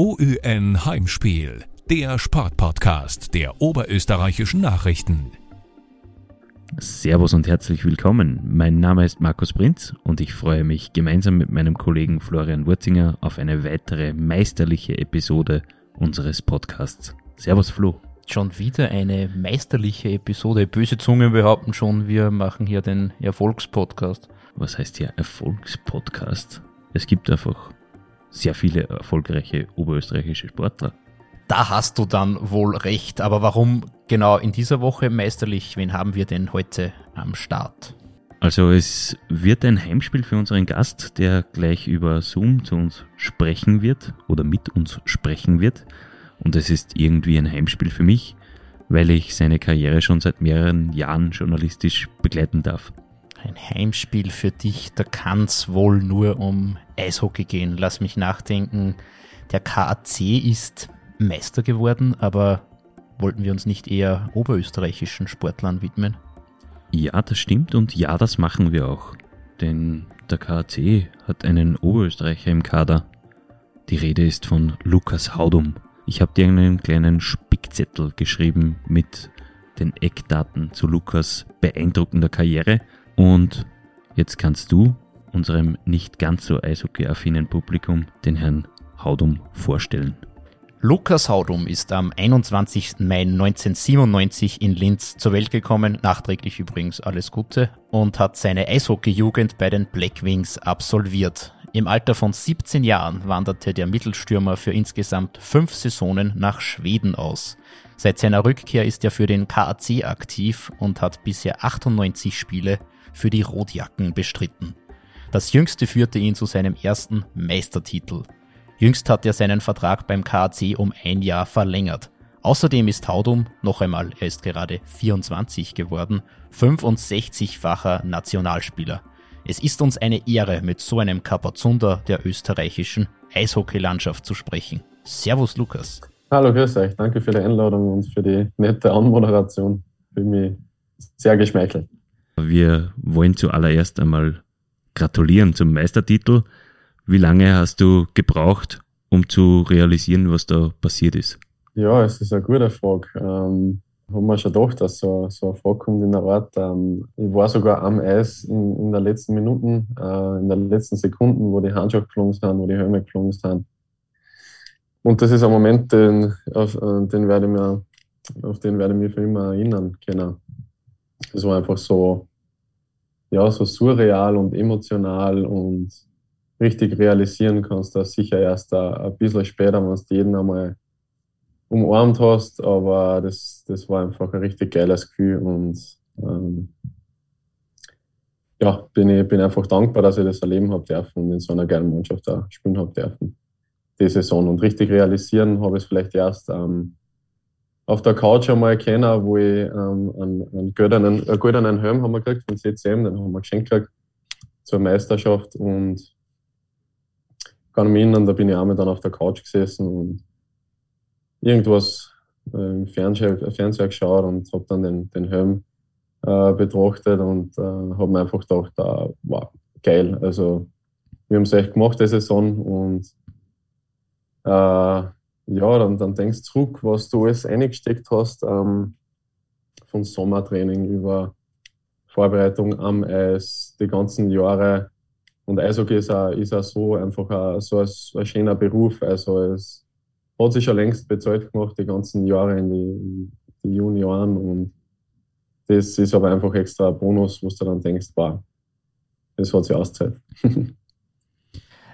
OÜN Heimspiel, der Sportpodcast der oberösterreichischen Nachrichten. Servus und herzlich willkommen. Mein Name ist Markus Prinz und ich freue mich gemeinsam mit meinem Kollegen Florian Wurzinger auf eine weitere meisterliche Episode unseres Podcasts. Servus Flo. Schon wieder eine meisterliche Episode. Böse Zungen behaupten schon, wir machen hier den Erfolgspodcast. Was heißt hier Erfolgspodcast? Es gibt einfach sehr viele erfolgreiche oberösterreichische Sportler. Da hast du dann wohl recht. Aber warum genau in dieser Woche meisterlich? Wen haben wir denn heute am Start? Also es wird ein Heimspiel für unseren Gast, der gleich über Zoom zu uns sprechen wird oder mit uns sprechen wird. Und es ist irgendwie ein Heimspiel für mich, weil ich seine Karriere schon seit mehreren Jahren journalistisch begleiten darf. Ein Heimspiel für dich, da kann es wohl nur um Eishockey gehen. Lass mich nachdenken. Der KAC ist Meister geworden, aber wollten wir uns nicht eher oberösterreichischen Sportlern widmen? Ja, das stimmt und ja, das machen wir auch. Denn der KAC hat einen Oberösterreicher im Kader. Die Rede ist von Lukas Haudum. Ich habe dir einen kleinen Spickzettel geschrieben mit den Eckdaten zu Lukas beeindruckender Karriere und jetzt kannst du unserem nicht ganz so eishockey-affinen Publikum den Herrn Haudum vorstellen. Lukas Haudum ist am 21. Mai 1997 in Linz zur Welt gekommen, nachträglich übrigens alles Gute, und hat seine Eishockey-Jugend bei den Blackwings absolviert. Im Alter von 17 Jahren wanderte der Mittelstürmer für insgesamt fünf Saisonen nach Schweden aus. Seit seiner Rückkehr ist er für den KAC aktiv und hat bisher 98 Spiele für die Rotjacken bestritten. Das jüngste führte ihn zu seinem ersten Meistertitel. Jüngst hat er seinen Vertrag beim KAC um ein Jahr verlängert. Außerdem ist Haudum, noch einmal, er ist gerade 24 geworden, 65-facher Nationalspieler. Es ist uns eine Ehre, mit so einem Kapazunder der österreichischen Eishockeylandschaft zu sprechen. Servus Lukas. Hallo, grüß euch. Danke für die Einladung und für die nette Anmoderation. Bin mich sehr geschmeichelt. Wir wollen zuallererst einmal gratulieren zum Meistertitel. Wie lange hast du gebraucht, um zu realisieren, was da passiert ist? Ja, es ist eine gute Frage. Ähm, haben wir schon gedacht, dass so, so eine Frage kommt in der Art. Ähm, ich war sogar am Eis in, in der letzten Minuten, äh, in den letzten Sekunden, wo die Handschuhe geflogen sind, wo die Helme geflogen sind. Und das ist ein Moment, den, auf, äh, den werde ich mir, auf den werde ich mich für immer erinnern können. Das war einfach so, ja, so surreal und emotional und richtig realisieren kannst du das sicher erst ein, ein bisschen später, wenn du jeden einmal umarmt hast, aber das, das war einfach ein richtig geiles Gefühl und ähm, ja, bin ich bin einfach dankbar, dass ich das erleben habe dürfen und in so einer geilen Mannschaft da spielen habe dürfen, die Saison. Und richtig realisieren habe ich es vielleicht erst ähm, auf der Couch einmal kennen, wo ich ähm, einen, einen, goldenen, einen goldenen Helm haben wir gekriegt von CCM, den haben wir geschenkt gekriegt zur Meisterschaft und kann mich erinnern, da bin ich einmal dann auf der Couch gesessen und irgendwas äh, im Fernseher, Fernseher geschaut und habe dann den, den Helm äh, betrachtet und äh, habe mir einfach gedacht, äh, wow, geil. Also wir haben es echt gemacht, die Saison und äh, ja, dann, dann denkst du zurück, was du alles eingesteckt hast, ähm, von Sommertraining über Vorbereitung am Eis, die ganzen Jahre. Und Eishockey ist auch, ist auch so einfach ein, so ein, ein schöner Beruf. Also es hat sich schon längst bezahlt gemacht, die ganzen Jahre in die, die Junioren. Und das ist aber einfach extra ein Bonus, wo du dann denkst, wow, das hat sich auszahlt.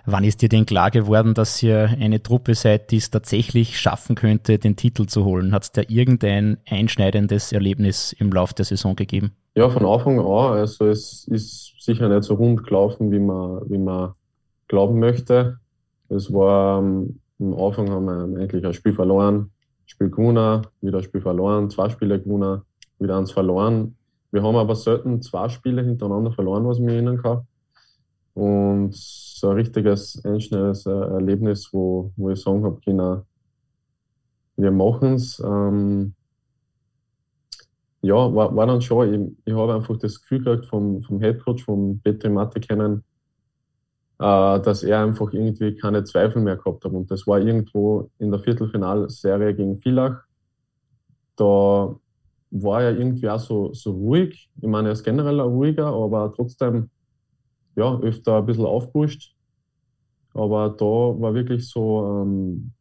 Wann ist dir denn klar geworden, dass ihr eine Truppe seid, die es tatsächlich schaffen könnte, den Titel zu holen? Hat es da irgendein einschneidendes Erlebnis im Laufe der Saison gegeben? Ja, von Anfang an. Also es ist sicher nicht so rund gelaufen, wie man, wie man glauben möchte. Es war ähm, am Anfang haben wir eigentlich ein Spiel verloren, Spiel gewonnen, wieder ein Spiel verloren, zwei Spiele gewonnen, wieder eins verloren. Wir haben aber selten zwei Spiele hintereinander verloren, was mich erinnern kann. Und so ein richtiges einschneidendes Erlebnis, wo, wo ich sagen habe, genau, wir machen es. Ähm, ja, war, war dann schon, ich, ich habe einfach das Gefühl gehabt vom, vom Headcoach, vom Petri Matte kennen, äh, dass er einfach irgendwie keine Zweifel mehr gehabt hat. Und das war irgendwo in der Viertelfinalserie gegen Villach. Da war er irgendwie auch so, so ruhig. Ich meine, er ist generell ein ruhiger, aber trotzdem ja, öfter ein bisschen aufgepusht. Aber da war wirklich so, ähm,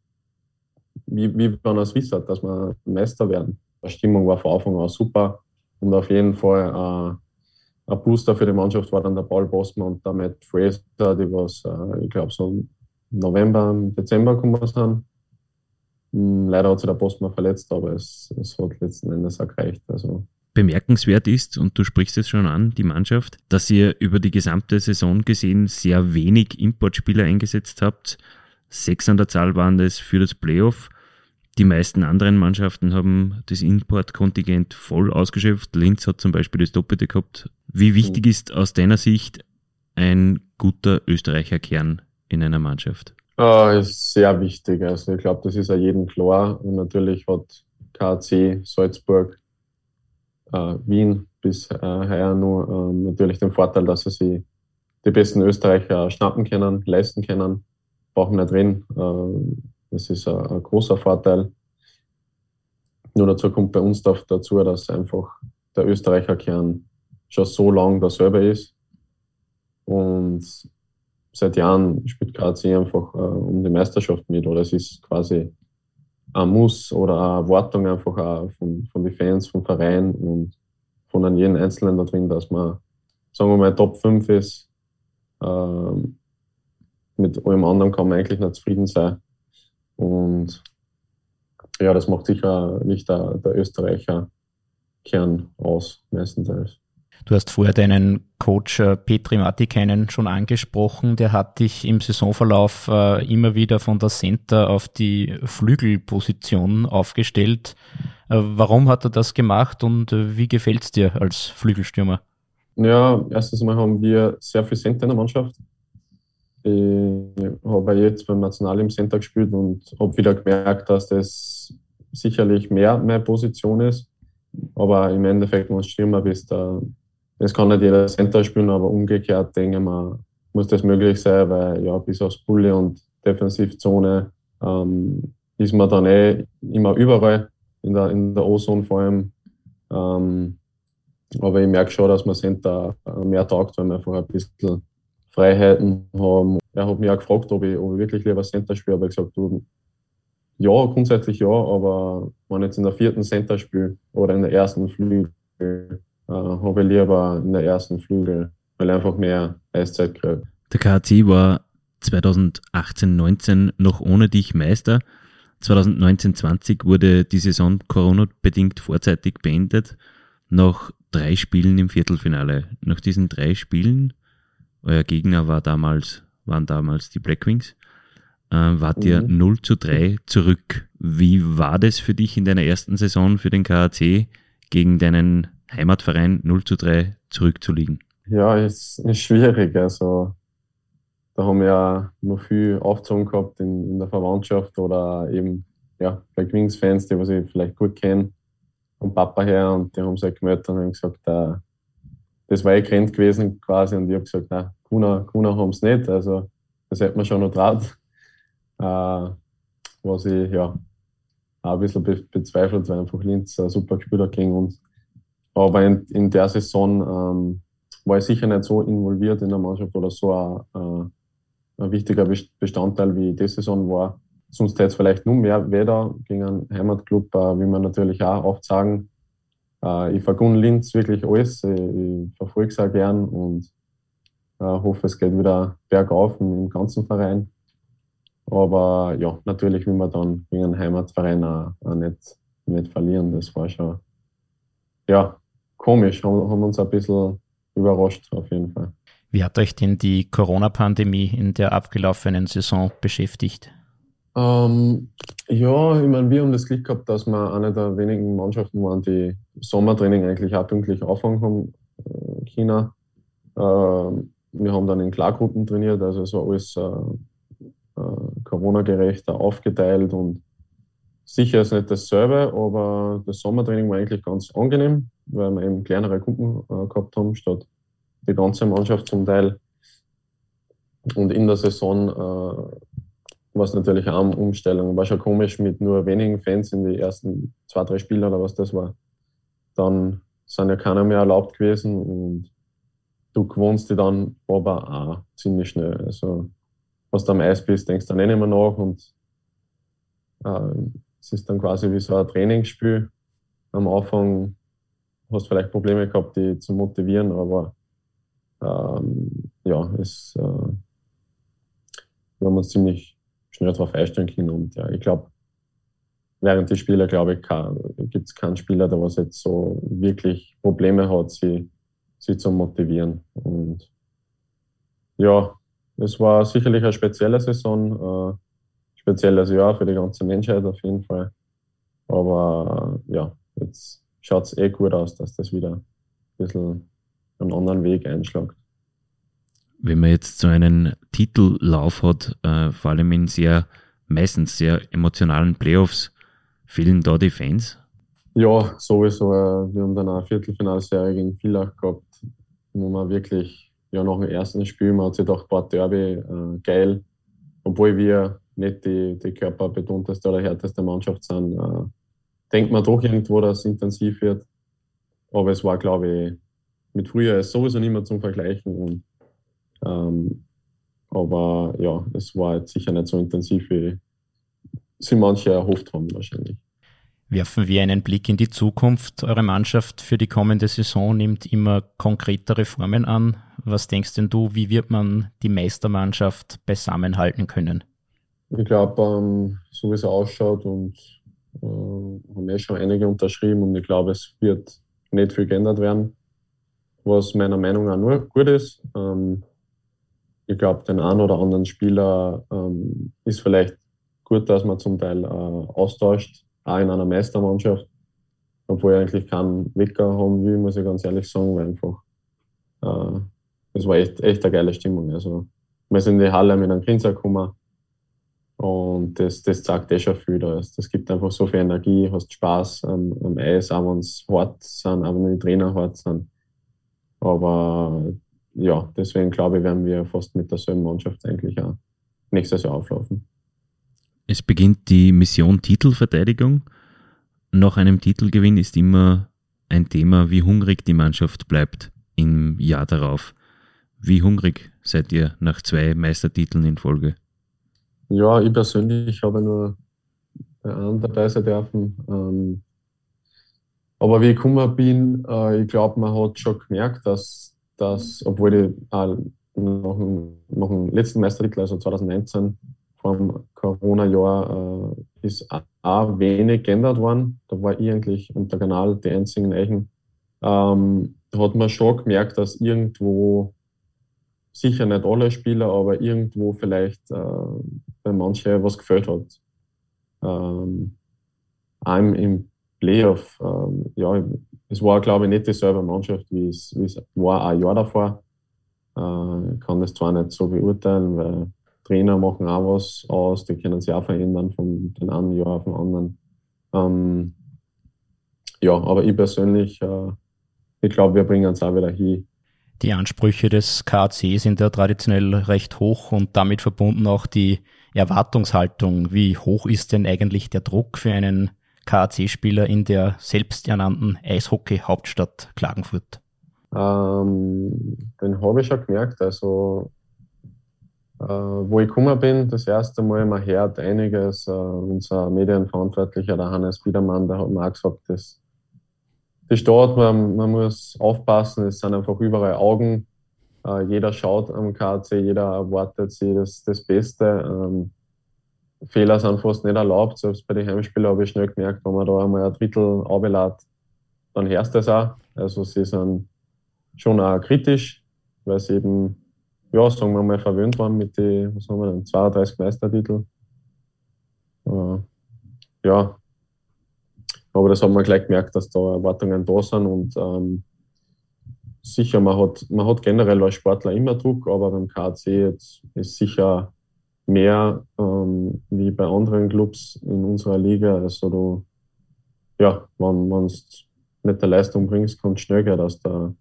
wie, wie man es wissen, dass wir Meister werden. Die Stimmung war von Anfang an super und auf jeden Fall äh, ein Booster für die Mannschaft war dann der Paul Bosman und der Matt Fraser, die was, äh, ich glaube, so November, Dezember gekommen sind. Hm, leider hat sich der Bosman verletzt, aber es, es hat letzten Endes auch gereicht. Also Bemerkenswert ist, und du sprichst es schon an, die Mannschaft, dass ihr über die gesamte Saison gesehen sehr wenig Importspieler eingesetzt habt. Sechs an der Zahl waren das für das Playoff. Die meisten anderen Mannschaften haben das Importkontingent voll ausgeschöpft. Linz hat zum Beispiel das Doppelte gehabt. Wie wichtig ist aus deiner Sicht ein guter Österreicher Kern in einer Mannschaft? Uh, ist sehr wichtig. Also ich glaube, das ist ja jedem klar. Und natürlich hat KC, Salzburg, Wien bis uh, heuer nur natürlich den Vorteil, dass sie sich die besten Österreicher schnappen können, leisten können. Brauchen nicht reden. Das ist ein, großer Vorteil. Nur dazu kommt bei uns dazu, dass einfach der Österreicher Kern schon so lang dasselbe ist. Und seit Jahren spielt KC einfach äh, um die Meisterschaft mit. Oder es ist quasi ein Muss oder eine Erwartung einfach auch von, von den Fans, vom Verein und von an jeden Einzelnen da drin, dass man, sagen wir mal, Top 5 ist. Ähm, mit allem anderen kann man eigentlich nicht zufrieden sein. Und ja, das macht sicher nicht der, der Österreicher Kern aus, meistenteils. Du hast vorher deinen Coach äh, Petri Matikainen schon angesprochen. Der hat dich im Saisonverlauf äh, immer wieder von der Center auf die Flügelposition aufgestellt. Äh, warum hat er das gemacht und wie gefällt es dir als Flügelstürmer? Ja, erstens mal haben wir sehr viel Center in der Mannschaft. Ich habe jetzt beim National im Center gespielt und habe wieder gemerkt, dass das sicherlich mehr meine Position ist. Aber im Endeffekt, wenn du Stürmer bist, das kann nicht jeder Center spielen, aber umgekehrt denke ich muss das möglich sein, weil ja, bis aufs Bulli und Defensivzone ähm, ist man dann eh immer überall, in der, in der O-Zone vor allem. Ähm, aber ich merke schon, dass man Center mehr taugt, weil man einfach ein bisschen Freiheiten haben. Er hat mich auch gefragt, ob ich, ob ich wirklich lieber Center spiele, aber ich gesagt, du, ja, grundsätzlich ja, aber wenn ich jetzt in der vierten Center spiele oder in der ersten Flügel, äh, habe ich lieber in der ersten Flügel, weil ich einfach mehr Eiszeit kriege. Der KAC war 2018-19 noch ohne dich Meister. 2019-20 wurde die Saison Corona-bedingt vorzeitig beendet, nach drei Spielen im Viertelfinale. Nach diesen drei Spielen euer Gegner war damals, waren damals die Blackwings. Äh, wart mhm. ihr 0 zu 3 zurück. Wie war das für dich in deiner ersten Saison für den KAC gegen deinen Heimatverein 0 zu 3 zurückzuliegen? Ja, ist, ist schwierig. Also da haben wir ja noch viel Aufzogen gehabt in, in der Verwandtschaft oder eben ja, Black Wings Fans, die was ich vielleicht gut kenne, vom Papa her und die haben sich halt gemeldet und haben gesagt, äh, das war eh Grenz gewesen quasi und ich habe gesagt, na, Kuna, Kuna haben es nicht, also das hätte man schon noch traut. Äh, was ich ja auch ein bisschen be bezweifelt, weil einfach Linz ein super Spieler gegen uns. Aber in, in der Saison ähm, war ich sicher nicht so involviert in der Mannschaft oder so ein, äh, ein wichtiger Bestandteil wie die Saison war. Sonst hätte es vielleicht nur mehr weder gegen einen Heimatclub, äh, wie man natürlich auch oft sagen, äh, ich vergunn Linz wirklich alles. Ich, ich verfolge es auch gern und äh, hoffe, es geht wieder bergauf im ganzen Verein. Aber ja, natürlich will man dann gegen einen Heimatverein auch, auch nicht, nicht verlieren. Das war schon ja, komisch, haben, haben uns ein bisschen überrascht auf jeden Fall. Wie hat euch denn die Corona-Pandemie in der abgelaufenen Saison beschäftigt? Ähm, ja, ich meine, wir haben das Glück gehabt, dass wir eine der wenigen Mannschaften waren, die Sommertraining eigentlich auch pünktlich anfangen haben, äh, China. Äh, wir haben dann in Klargruppen trainiert, also es war alles äh, äh, Corona-gerechter aufgeteilt und sicher ist nicht dasselbe, aber das Sommertraining war eigentlich ganz angenehm, weil wir eben kleinere Gruppen äh, gehabt haben, statt die ganze Mannschaft zum Teil. Und in der Saison äh, war es natürlich auch eine Umstellung. War schon komisch mit nur wenigen Fans in die ersten zwei, drei Spiele oder was das war. Dann sind ja keiner mehr erlaubt gewesen und du gewohnst dich dann aber auch ziemlich schnell. Also, was du am Eis bist, denkst du dann eh nicht mehr nach und äh, es ist dann quasi wie so ein Trainingsspiel. Am Anfang hast du vielleicht Probleme gehabt, die zu motivieren, aber ähm, ja, es, äh, wir haben uns ziemlich schnell darauf einstellen können. Und ja, ich glaube, während die Spieler, glaube ich, gibt es keinen Spieler, der was jetzt so wirklich Probleme hat, sie, sie zu motivieren. Und ja, es war sicherlich eine spezielle Saison, äh, spezielles Jahr für die ganze Menschheit auf jeden Fall. Aber ja, jetzt schaut es eh gut aus, dass das wieder ein bisschen einen anderen Weg einschlägt. Wenn man jetzt so einen Titellauf hat, äh, vor allem in sehr, meistens sehr emotionalen Playoffs, fehlen da die Fans? Ja, sowieso. Äh, wir haben dann eine Viertelfinalserie gegen Villach gehabt, wo man wirklich, ja, nach dem ersten Spiel, man hat sich gedacht, boah, Derby, äh, geil. Obwohl wir nicht die, die körperbetonteste oder härteste Mannschaft sind, äh, denkt man doch irgendwo, dass es intensiv wird. Aber es war, glaube ich, mit früher ist sowieso nicht mehr zum Vergleichen. Und, ähm, aber ja, es war jetzt sicher nicht so intensiv, wie sie manche erhofft haben wahrscheinlich. Werfen wir einen Blick in die Zukunft. Eure Mannschaft für die kommende Saison nimmt immer konkretere Formen an. Was denkst denn du, wie wird man die Meistermannschaft beisammenhalten können? Ich glaube, ähm, so wie es ausschaut und äh, haben eh schon einige unterschrieben und ich glaube, es wird nicht viel geändert werden, was meiner Meinung nach nur gut ist. Ähm, ich glaube, den einen oder anderen Spieler ähm, ist vielleicht gut, dass man zum Teil äh, austauscht, auch in einer Meistermannschaft, obwohl ich eigentlich keinen Wecker haben will, muss ich ganz ehrlich sagen, weil einfach äh, es war echt, echt eine geile Stimmung. Also wir sind in die Halle mit einem Grinser gekommen, und das, das zeigt eh schon viel. Das, das gibt einfach so viel Energie, hast Spaß am, am Eis, auch wenn es hart sind, auch wenn die Trainer hart sind. Aber ja, deswegen glaube ich, werden wir fast mit derselben Mannschaft eigentlich auch nächstes Jahr auflaufen. Es beginnt die Mission Titelverteidigung. Nach einem Titelgewinn ist immer ein Thema, wie hungrig die Mannschaft bleibt im Jahr darauf. Wie hungrig seid ihr nach zwei Meistertiteln in Folge? Ja, ich persönlich habe nur bei einem dabei sein dürfen. Ähm, aber wie ich gekommen bin, äh, ich glaube, man hat schon gemerkt, dass, dass obwohl ich äh, nach, dem, nach dem letzten Meistertitel, also 2019, vom Corona-Jahr, äh, ist auch wenig geändert worden. Da war ich eigentlich und der Kanal die einzigen Eichen. Ähm, da hat man schon gemerkt, dass irgendwo sicher nicht alle Spieler, aber irgendwo vielleicht äh, bei manchen was gefällt hat. Ähm, einem im Playoff, ähm, ja, es war glaube ich nicht dieselbe Mannschaft, wie es, wie es war ein Jahr davor. Äh, ich kann das zwar nicht so beurteilen, weil Trainer machen auch was aus, die können sich auch verändern von dem einen Jahr auf den anderen. Ähm, ja, aber ich persönlich, äh, ich glaube, wir bringen es auch wieder hin, die Ansprüche des KAC sind ja traditionell recht hoch und damit verbunden auch die Erwartungshaltung. Wie hoch ist denn eigentlich der Druck für einen KAC-Spieler in der selbsternannten Eishockey-Hauptstadt Klagenfurt? Ähm, den habe ich schon gemerkt. Also, äh, wo ich gekommen bin, das erste Mal, man hört einiges. Äh, unser Medienverantwortlicher, der Hannes Biedermann, der hat mir auch gesagt, das die Stadt, man, man muss aufpassen, es sind einfach überall Augen. Äh, jeder schaut am KC, jeder erwartet sich das, das Beste. Ähm, Fehler sind fast nicht erlaubt. Selbst bei den Heimspielen habe ich schnell gemerkt, wenn man da einmal ein Drittel ablädt, dann hörst du es auch. Also sie sind schon auch kritisch, weil sie eben, ja, sagen wir mal, verwöhnt waren mit den, was haben wir denn, 32 Meistertitel. Äh, ja, aber das haben wir gleich gemerkt, dass da Erwartungen da sind und ähm, sicher, man hat, man hat generell als Sportler immer Druck, aber beim KC jetzt ist sicher mehr ähm, wie bei anderen Clubs in unserer Liga. Also du, ja, wenn du nicht der Leistung bringst, es schnell gehen, dass du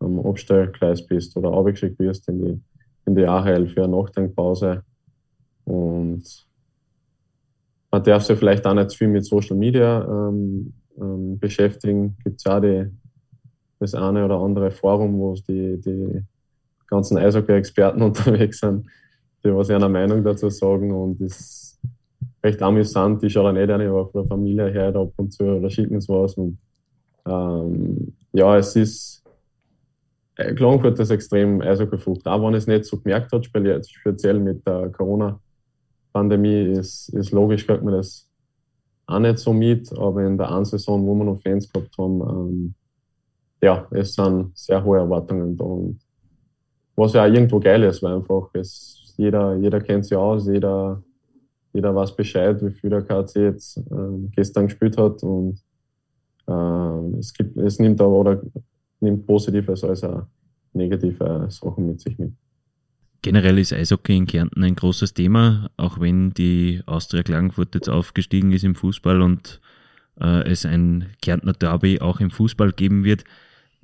am Abstellgleis bist oder abgeschickt wirst in die, in die AHL für eine Nachdenkpause. Und man darf sich vielleicht auch nicht viel mit Social Media ähm, ähm, beschäftigen. Gibt es ja die, das eine oder andere Forum, wo die, die ganzen Eishockey-Experten unterwegs sind, die was ihre Meinung dazu sagen. Und das ist recht amüsant. Die schauen nicht eine, aber von der Familie her ab und zu oder schicken es was. Und ähm, ja, es ist äh, Klagenfurt ist extrem Eishockey-Frucht. Auch wenn es nicht so gemerkt hat, speziell mit der Corona-Pandemie, ist, ist logisch, kriegt man das auch nicht so mit, aber in der einen Saison, wo wir noch Fans gehabt haben, ähm, ja, es sind sehr hohe Erwartungen da. Und was ja auch irgendwo geil ist, weil einfach es, jeder, jeder kennt sich aus, jeder, jeder weiß Bescheid, wie viel der KC jetzt äh, gestern gespielt hat und äh, es, gibt, es nimmt aber oder nimmt Positives als auch negative Sachen mit sich mit. Generell ist Eishockey in Kärnten ein großes Thema, auch wenn die Austria Klagenfurt jetzt aufgestiegen ist im Fußball und äh, es ein Kärntner Derby auch im Fußball geben wird.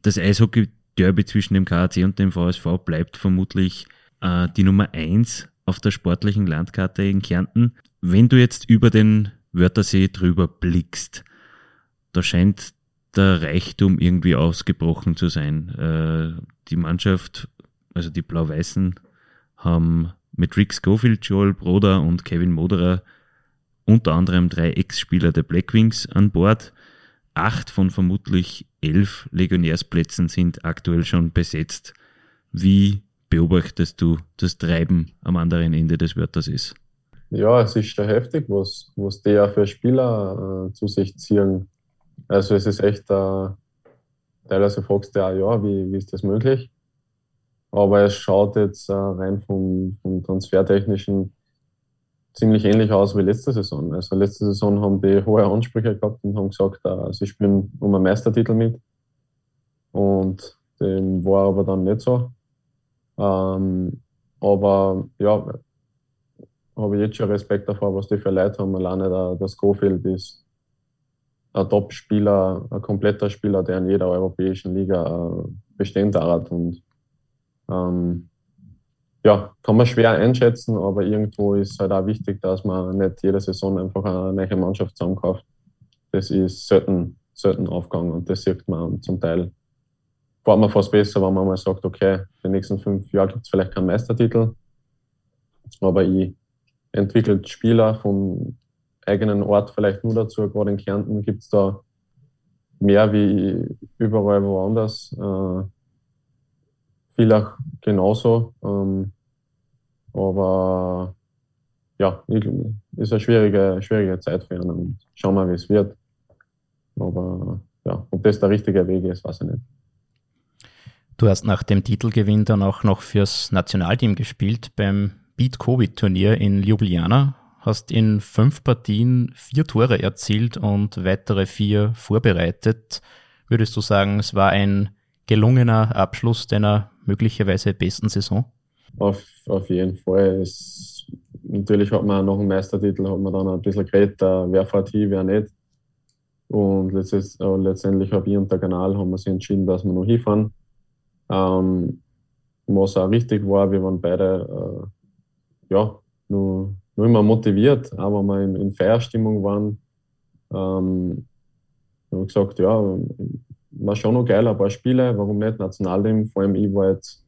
Das Eishockey-Derby zwischen dem KAC und dem VSV bleibt vermutlich äh, die Nummer eins auf der sportlichen Landkarte in Kärnten. Wenn du jetzt über den Wörthersee drüber blickst, da scheint der Reichtum irgendwie ausgebrochen zu sein. Äh, die Mannschaft, also die Blau-Weißen, haben mit Rick Schofield, Joel Broder und Kevin Moderer unter anderem drei Ex-Spieler der Blackwings an Bord. Acht von vermutlich elf Legionärsplätzen sind aktuell schon besetzt. Wie beobachtest du das Treiben am anderen Ende des Wörters ist? Ja, es ist schon heftig, was, was die ja für Spieler äh, zu sich ziehen. Also es ist echt, äh, teilweise fragst du ja, ja, wie, wie ist das möglich? Aber es schaut jetzt äh, rein vom, vom Transfertechnischen ziemlich ähnlich aus wie letzte Saison. Also letzte Saison haben die hohe Ansprüche gehabt und haben gesagt, äh, sie spielen um einen Meistertitel mit. Und dem war aber dann nicht so. Ähm, aber ja, habe ich jetzt schon Respekt davor, was die für Leute haben. Alleine der, der Schofield ist ein Top-Spieler, ein kompletter Spieler, der in jeder europäischen Liga äh, bestehen darf. Und ähm, ja, kann man schwer einschätzen, aber irgendwo ist halt auch wichtig, dass man nicht jede Saison einfach eine neue Mannschaft zusammenkauft. Das ist selten, selten Aufgang und das sieht man zum Teil. Fährt man fast besser, wenn man mal sagt, okay, die nächsten fünf Jahre gibt es vielleicht keinen Meistertitel, aber ich entwickle Spieler vom eigenen Ort vielleicht nur dazu. Gerade in Kärnten gibt es da mehr wie überall woanders. Äh, Villach genauso. Ähm, aber ja, ist eine schwierige, schwierige Zeit für ihn schauen wir, wie es wird. Aber ja, ob das der richtige Weg ist, weiß ich nicht. Du hast nach dem Titelgewinn dann auch noch fürs Nationalteam gespielt beim Beat Covid Turnier in Ljubljana. Hast in fünf Partien vier Tore erzielt und weitere vier vorbereitet. Würdest du sagen, es war ein gelungener Abschluss deiner möglicherweise besten Saison? Auf, auf jeden Fall. Es, natürlich hat man nach dem Meistertitel hat man dann ein bisschen geredet, äh, wer fährt hin, wer nicht. Und letztendlich, äh, letztendlich habe ich und der Kanal haben sich entschieden, dass wir noch hinfahren. Ähm, was auch richtig war, wir waren beide äh, ja, nur, nur immer motiviert, aber wir in, in Feierstimmung waren. Ähm, wir haben gesagt, ja, war schon noch geil, ein paar Spiele, warum nicht Nationalteam, vor allem ich war jetzt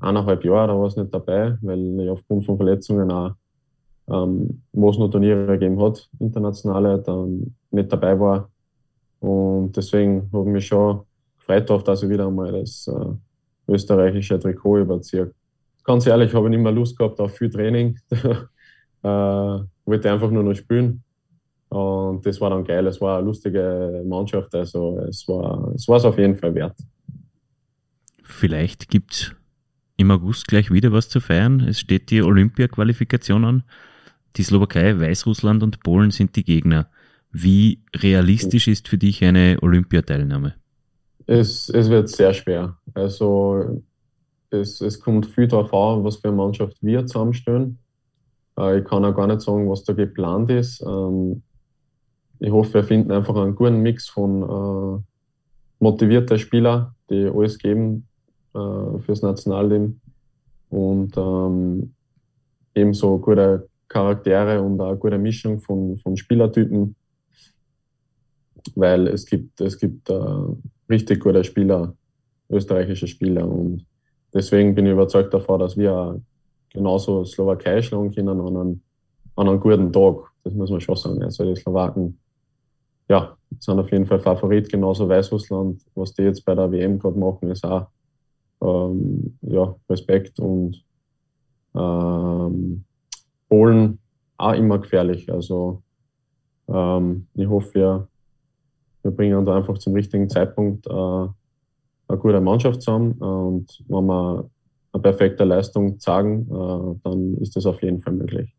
eineinhalb Jahre, da war es nicht dabei, weil ich aufgrund von Verletzungen auch, ähm, wo es noch Turniere gegeben hat, internationale, dann nicht dabei war. Und deswegen habe ich mich schon gefreut darauf, dass ich wieder einmal das äh, österreichische Trikot überziehe. Ganz ehrlich, habe ich nicht mehr Lust gehabt auf viel Training. äh, wollte einfach nur noch spielen. Und das war dann geil. Es war eine lustige Mannschaft. Also es war es war auf jeden Fall wert. Vielleicht gibt es im August gleich wieder was zu feiern. Es steht die Olympia-Qualifikation an. Die Slowakei, Weißrussland und Polen sind die Gegner. Wie realistisch ist für dich eine Olympiateilnahme? Es, es wird sehr schwer. Also es, es kommt viel darauf an, was für eine Mannschaft wir zusammenstellen. Äh, ich kann auch gar nicht sagen, was da geplant ist. Ähm, ich hoffe, wir finden einfach einen guten Mix von äh, motivierten Spielern, die alles geben äh, fürs Nationalteam und ähm, ebenso gute Charaktere und eine gute Mischung von, von Spielertypen, weil es gibt, es gibt äh, richtig gute Spieler, österreichische Spieler und deswegen bin ich überzeugt davon, dass wir genauso Slowakei schlagen können an einem, an einem guten Tag. Das muss man schon sagen. Also die Slowaken, ja, sind auf jeden Fall Favorit, genauso Weißrussland. Was die jetzt bei der WM gerade machen, ist auch ähm, ja, Respekt und ähm, Polen auch immer gefährlich. Also ähm, ich hoffe, wir, wir bringen da einfach zum richtigen Zeitpunkt äh, eine gute Mannschaft zusammen. Und wenn wir eine perfekte Leistung zeigen, äh, dann ist das auf jeden Fall möglich.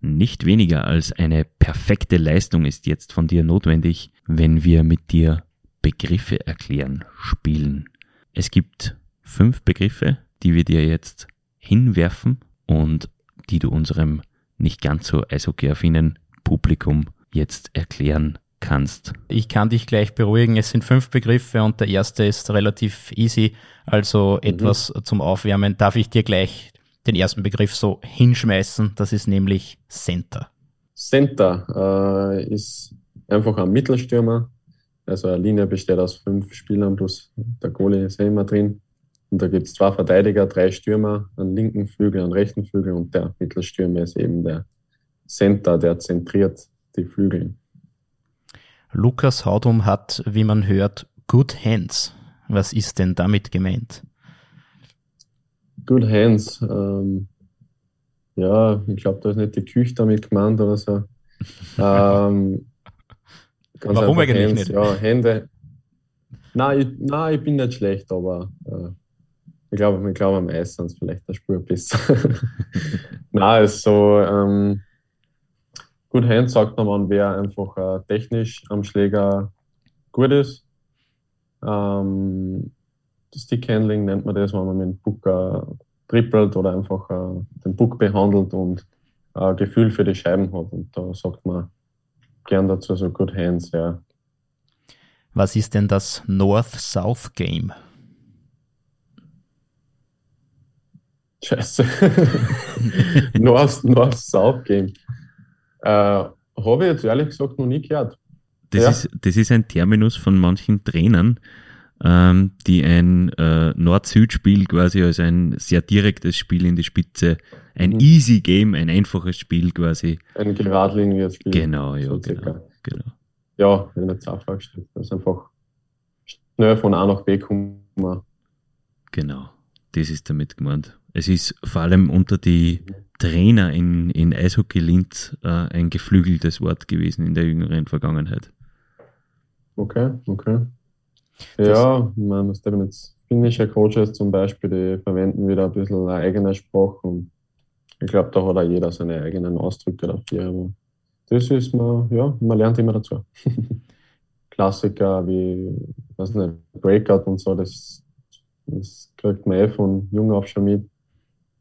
Nicht weniger als eine perfekte Leistung ist jetzt von dir notwendig, wenn wir mit dir Begriffe erklären, spielen. Es gibt fünf Begriffe, die wir dir jetzt hinwerfen und die du unserem nicht ganz so eishockey-affinen Publikum jetzt erklären kannst. Ich kann dich gleich beruhigen. Es sind fünf Begriffe und der erste ist relativ easy. Also mhm. etwas zum Aufwärmen. Darf ich dir gleich den ersten Begriff so hinschmeißen? Das ist nämlich Center. Center äh, ist einfach ein Mittelstürmer. Also eine Linie besteht aus fünf Spielern plus der Goalie ist ja immer drin. Und da gibt es zwei Verteidiger, drei Stürmer, einen linken Flügel, einen rechten Flügel und der Mittelstürmer ist eben der Center, der zentriert die Flügel. Lukas Haudum hat, wie man hört, Good Hands. Was ist denn damit gemeint? Good Hands. Ähm, ja, ich glaube, da ist nicht die Küche damit gemeint oder so. ähm, Warum eigentlich Hands, nicht? Ja, Hände. Nein, ich, nein, ich bin nicht schlecht, aber äh, ich glaube, ich glaube am Eis sind es vielleicht der Spur besser. nein, ist so, ähm, Good Hand sagt man, wer einfach äh, technisch am Schläger gut ist. Ähm, Stickhandling nennt man das, wenn man mit dem Puck äh, trippelt oder einfach äh, den Puck behandelt und äh, Gefühl für die Scheiben hat. Und da sagt man gern dazu so Good Hands, ja. Was ist denn das North-South Game? Scheiße. North-South Game. Äh, Habe ich jetzt ehrlich gesagt noch nie gehört. Das, ja. ist, das ist ein Terminus von manchen Trainern, ähm, die ein äh, Nord-Süd-Spiel quasi als ein sehr direktes Spiel in die Spitze, ein mhm. easy Game, ein einfaches Spiel quasi. Ein geradliniges Spiel. Genau, ja, so genau, genau. Ja, in der Zahl gestellt. Das ist einfach schnell von A nach B kommen. Genau, das ist damit gemeint. Es ist vor allem unter die Trainer in, in Eishockey Linz äh, ein geflügeltes Wort gewesen in der jüngeren Vergangenheit. Okay, okay. Ja, meine, was denn jetzt finnische Coaches zum Beispiel, die verwenden wieder ein bisschen eine eigene Sprache und ich glaube, da hat auch jeder seine eigenen Ausdrücke dafür. Aber das ist man, ja, man lernt immer dazu. Klassiker wie, was nicht, Breakout und so, das, das kriegt man eh von jung auf schon mit.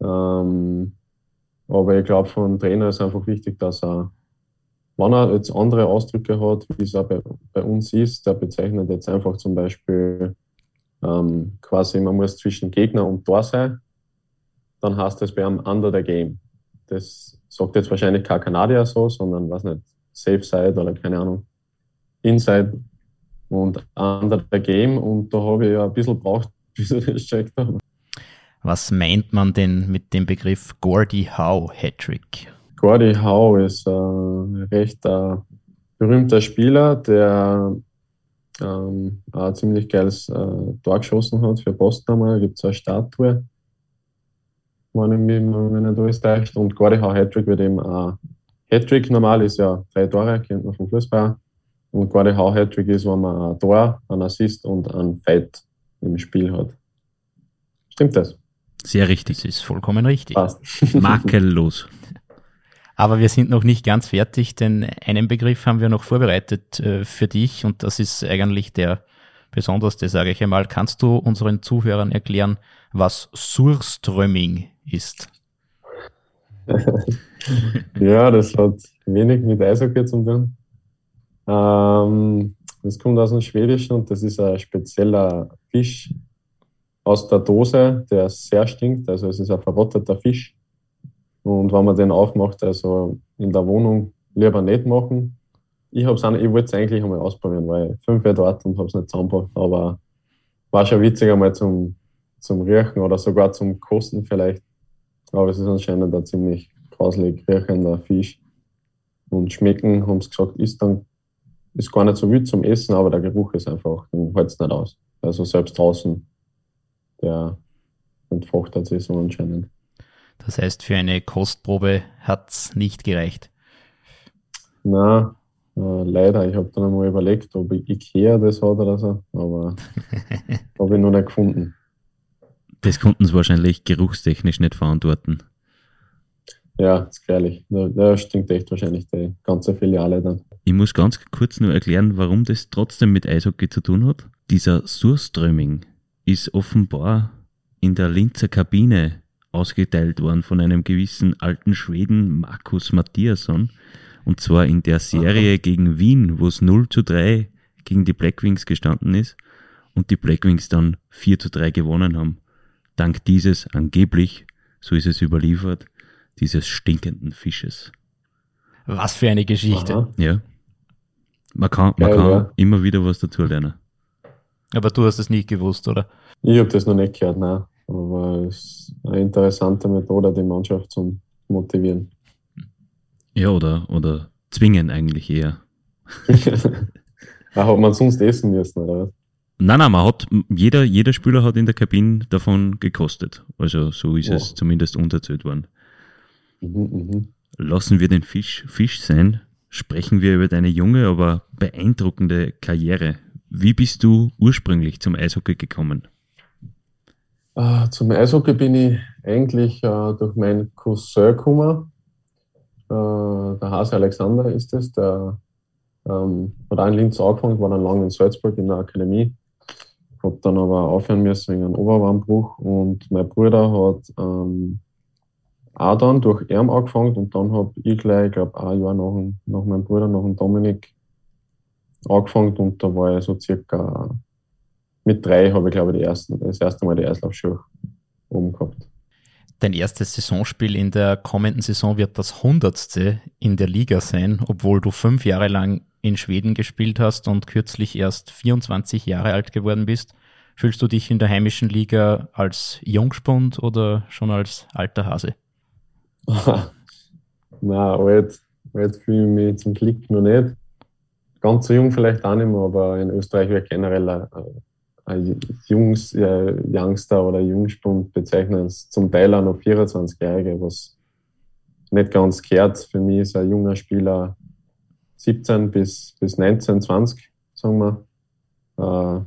Ähm, aber ich glaube, einen Trainer ist einfach wichtig, dass er, wenn er jetzt andere Ausdrücke hat, wie es auch bei, bei uns ist, der bezeichnet jetzt einfach zum Beispiel ähm, quasi, man muss zwischen Gegner und Tor sein, dann heißt das bei einem Under the Game. Das sagt jetzt wahrscheinlich kein Kanadier so, sondern was nicht, Safe Side oder keine Ahnung, Inside und Under the Game. Und da habe ich ja ein bisschen braucht, bis ich das checkt habe. Was meint man denn mit dem Begriff Gordie Howe Hattrick? Gordie Howe ist ein recht äh, berühmter Spieler, der ähm, ein ziemlich geiles äh, Tor geschossen hat für Boston einmal. Da gibt es eine Statue, wenn ich mich wenn nicht alles täuscht. Und Gordie Howe Hattrick wird eben ein Hattrick normal ist ja drei Tore, kennt man vom Fußball. Und Gordie Howe Hattrick ist, wenn man ein Tor, ein Assist und ein Fight im Spiel hat. Stimmt das? Sehr richtig. Das ist vollkommen richtig. Passt. Makellos. Aber wir sind noch nicht ganz fertig, denn einen Begriff haben wir noch vorbereitet äh, für dich und das ist eigentlich der besonderste, sage ich einmal. Kannst du unseren Zuhörern erklären, was Surströmming ist? ja, das hat wenig mit Eishockey zu tun. Ähm, das kommt aus dem Schwedischen und das ist ein spezieller Fisch, aus der Dose, der sehr stinkt. Also es ist ein verrotteter Fisch. Und wenn man den aufmacht, also in der Wohnung lieber nicht machen. Ich, hab's auch, ich wollte es eigentlich einmal ausprobieren, weil fünf Jahre dort und habe es nicht zusammengebracht. Aber war schon witzig einmal zum, zum Riechen oder sogar zum Kosten vielleicht. Aber es ist anscheinend ein ziemlich grauslig riechender Fisch. Und schmecken, haben sie gesagt, ist dann ist gar nicht so wild zum Essen, aber der Geruch ist einfach, den hält es nicht aus. Also selbst draußen, der entfachtet sich so anscheinend. Das heißt, für eine Kostprobe hat es nicht gereicht. Na, äh, leider. Ich habe dann einmal überlegt, ob ich Ikea das hat oder so, aber habe ich noch nicht gefunden. Das konnten sie wahrscheinlich geruchstechnisch nicht verantworten. Ja, das ist gefährlich. Da, da stinkt echt wahrscheinlich die ganze Filiale dann. Ich muss ganz kurz nur erklären, warum das trotzdem mit Eishockey zu tun hat. Dieser Surströmming ist offenbar in der Linzer Kabine ausgeteilt worden von einem gewissen alten Schweden Markus Mattiasson. Und zwar in der Serie Aha. gegen Wien, wo es 0 zu 3 gegen die Blackwings gestanden ist und die Blackwings dann 4 zu 3 gewonnen haben. Dank dieses angeblich, so ist es überliefert, dieses stinkenden Fisches. Was für eine Geschichte. Aha. Ja. Man kann, man Geil, kann ja. immer wieder was dazu lernen. Aber du hast es nicht gewusst, oder? Ich habe das noch nicht gehört, nein. Aber es ist eine interessante Methode, die Mannschaft zu motivieren. Ja, oder, oder zwingen eigentlich eher. hat man sonst essen müssen, oder? Nein, nein, man hat, jeder, jeder Spieler hat in der Kabine davon gekostet. Also so ist oh. es zumindest unterzählt worden. Mhm, mh. Lassen wir den Fisch Fisch sein, sprechen wir über deine junge, aber beeindruckende Karriere. Wie bist du ursprünglich zum Eishockey gekommen? Uh, zum Eishockey bin ich eigentlich uh, durch meinen Cousin gekommen. Uh, der Hase Alexander ist es, der ähm, hat auch in Linz angefangen, war dann lange in Salzburg in der Akademie. Habe dann aber aufhören müssen wegen einem Oberarmbruch und mein Bruder hat ähm, auch dann durch ihn angefangen und dann habe ich gleich, ich glaube, ein Jahr nach, nach meinem Bruder, nach dem Dominik, angefangen und da war ich so circa mit drei habe ich glaube ich die ersten, das erste Mal die Eislaufschuhe oben gehabt. Dein erstes Saisonspiel in der kommenden Saison wird das hundertste in der Liga sein, obwohl du fünf Jahre lang in Schweden gespielt hast und kürzlich erst 24 Jahre alt geworden bist. Fühlst du dich in der heimischen Liga als Jungspund oder schon als alter Hase? Nein, alt, alt fühle ich mich zum Glück noch nicht. Ganz so jung vielleicht auch nicht mehr, aber in Österreich wird generell ein Jungs, äh, Youngster oder Jungspund bezeichnen, zum Teil auch noch 24-Jährige, was nicht ganz kehrt. Für mich ist ein junger Spieler 17 bis, bis 19, 20, sagen wir. Äh,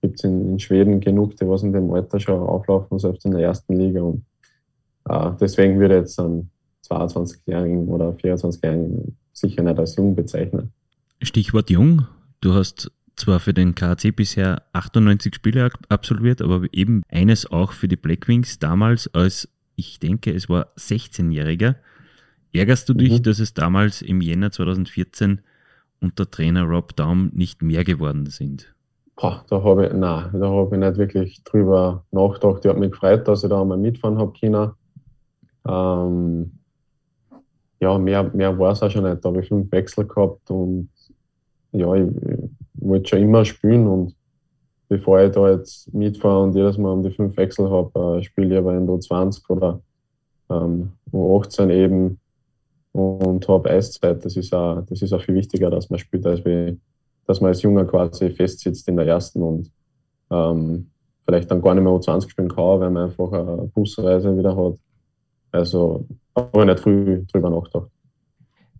Gibt es in, in, Schweden genug, die was in dem Alter schon auflaufen, selbst in der ersten Liga. Und äh, deswegen würde ich jetzt einen 22-Jährigen oder 24-Jährigen sicher nicht als jung bezeichnen. Stichwort jung. Du hast zwar für den KAC bisher 98 Spiele absolviert, aber eben eines auch für die Blackwings damals als, ich denke, es war 16-Jähriger. Ärgerst du dich, mhm. dass es damals im Jänner 2014 unter Trainer Rob Daum nicht mehr geworden sind? Boah, da habe ich, nein, da habe ich nicht wirklich drüber nachgedacht. Ich habe mich gefreut, dass ich da einmal mitfahren habe können. Ähm, ja, mehr, mehr war es auch schon nicht. Da habe ich fünf Wechsel gehabt und ja, ich, ich wollte schon immer spielen und bevor ich da jetzt mitfahre und jedes Mal um die fünf Wechsel habe, äh, spiele ich aber in U20 oder ähm, U18 eben und habe Eiszeit. Das ist, auch, das ist auch viel wichtiger, dass man spielt, als wie, dass man als Junger quasi festsitzt in der ersten und ähm, vielleicht dann gar nicht mehr U20 spielen kann, weil man einfach eine Busreise wieder hat. Also habe ich nicht früh drüber nachgedacht.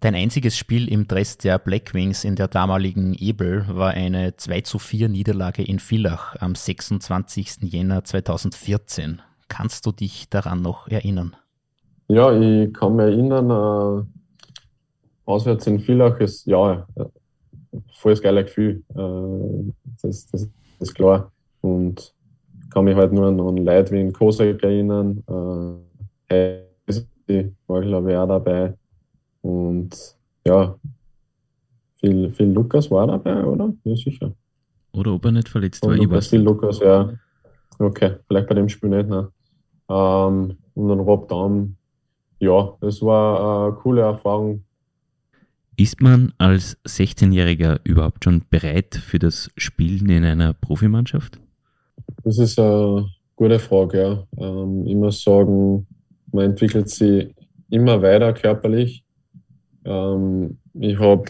Dein einziges Spiel im Dress der Blackwings in der damaligen Ebel war eine 2 zu 4 Niederlage in Villach am 26. Jänner 2014. Kannst du dich daran noch erinnern? Ja, ich kann mich erinnern, äh, auswärts in Villach ist ja äh, volles geile Gefühl. Äh, das, das, das, ist klar. Und kann mich halt nur an, an Leute wie in Kosek erinnern. Äh, war, glaube ich, auch dabei. Und ja, viel, viel Lukas war dabei, oder? Ja, sicher. Oder ob er nicht verletzt war. Und ich viel Lukas, ja. Okay, vielleicht bei dem Spiel nicht. Ne? Ähm, und dann Rob Daum, ja, das war eine coole Erfahrung. Ist man als 16-Jähriger überhaupt schon bereit für das Spielen in einer Profimannschaft? Das ist eine gute Frage, ja. Ähm, ich muss sagen, man entwickelt sich immer weiter körperlich. Ähm, ich habe,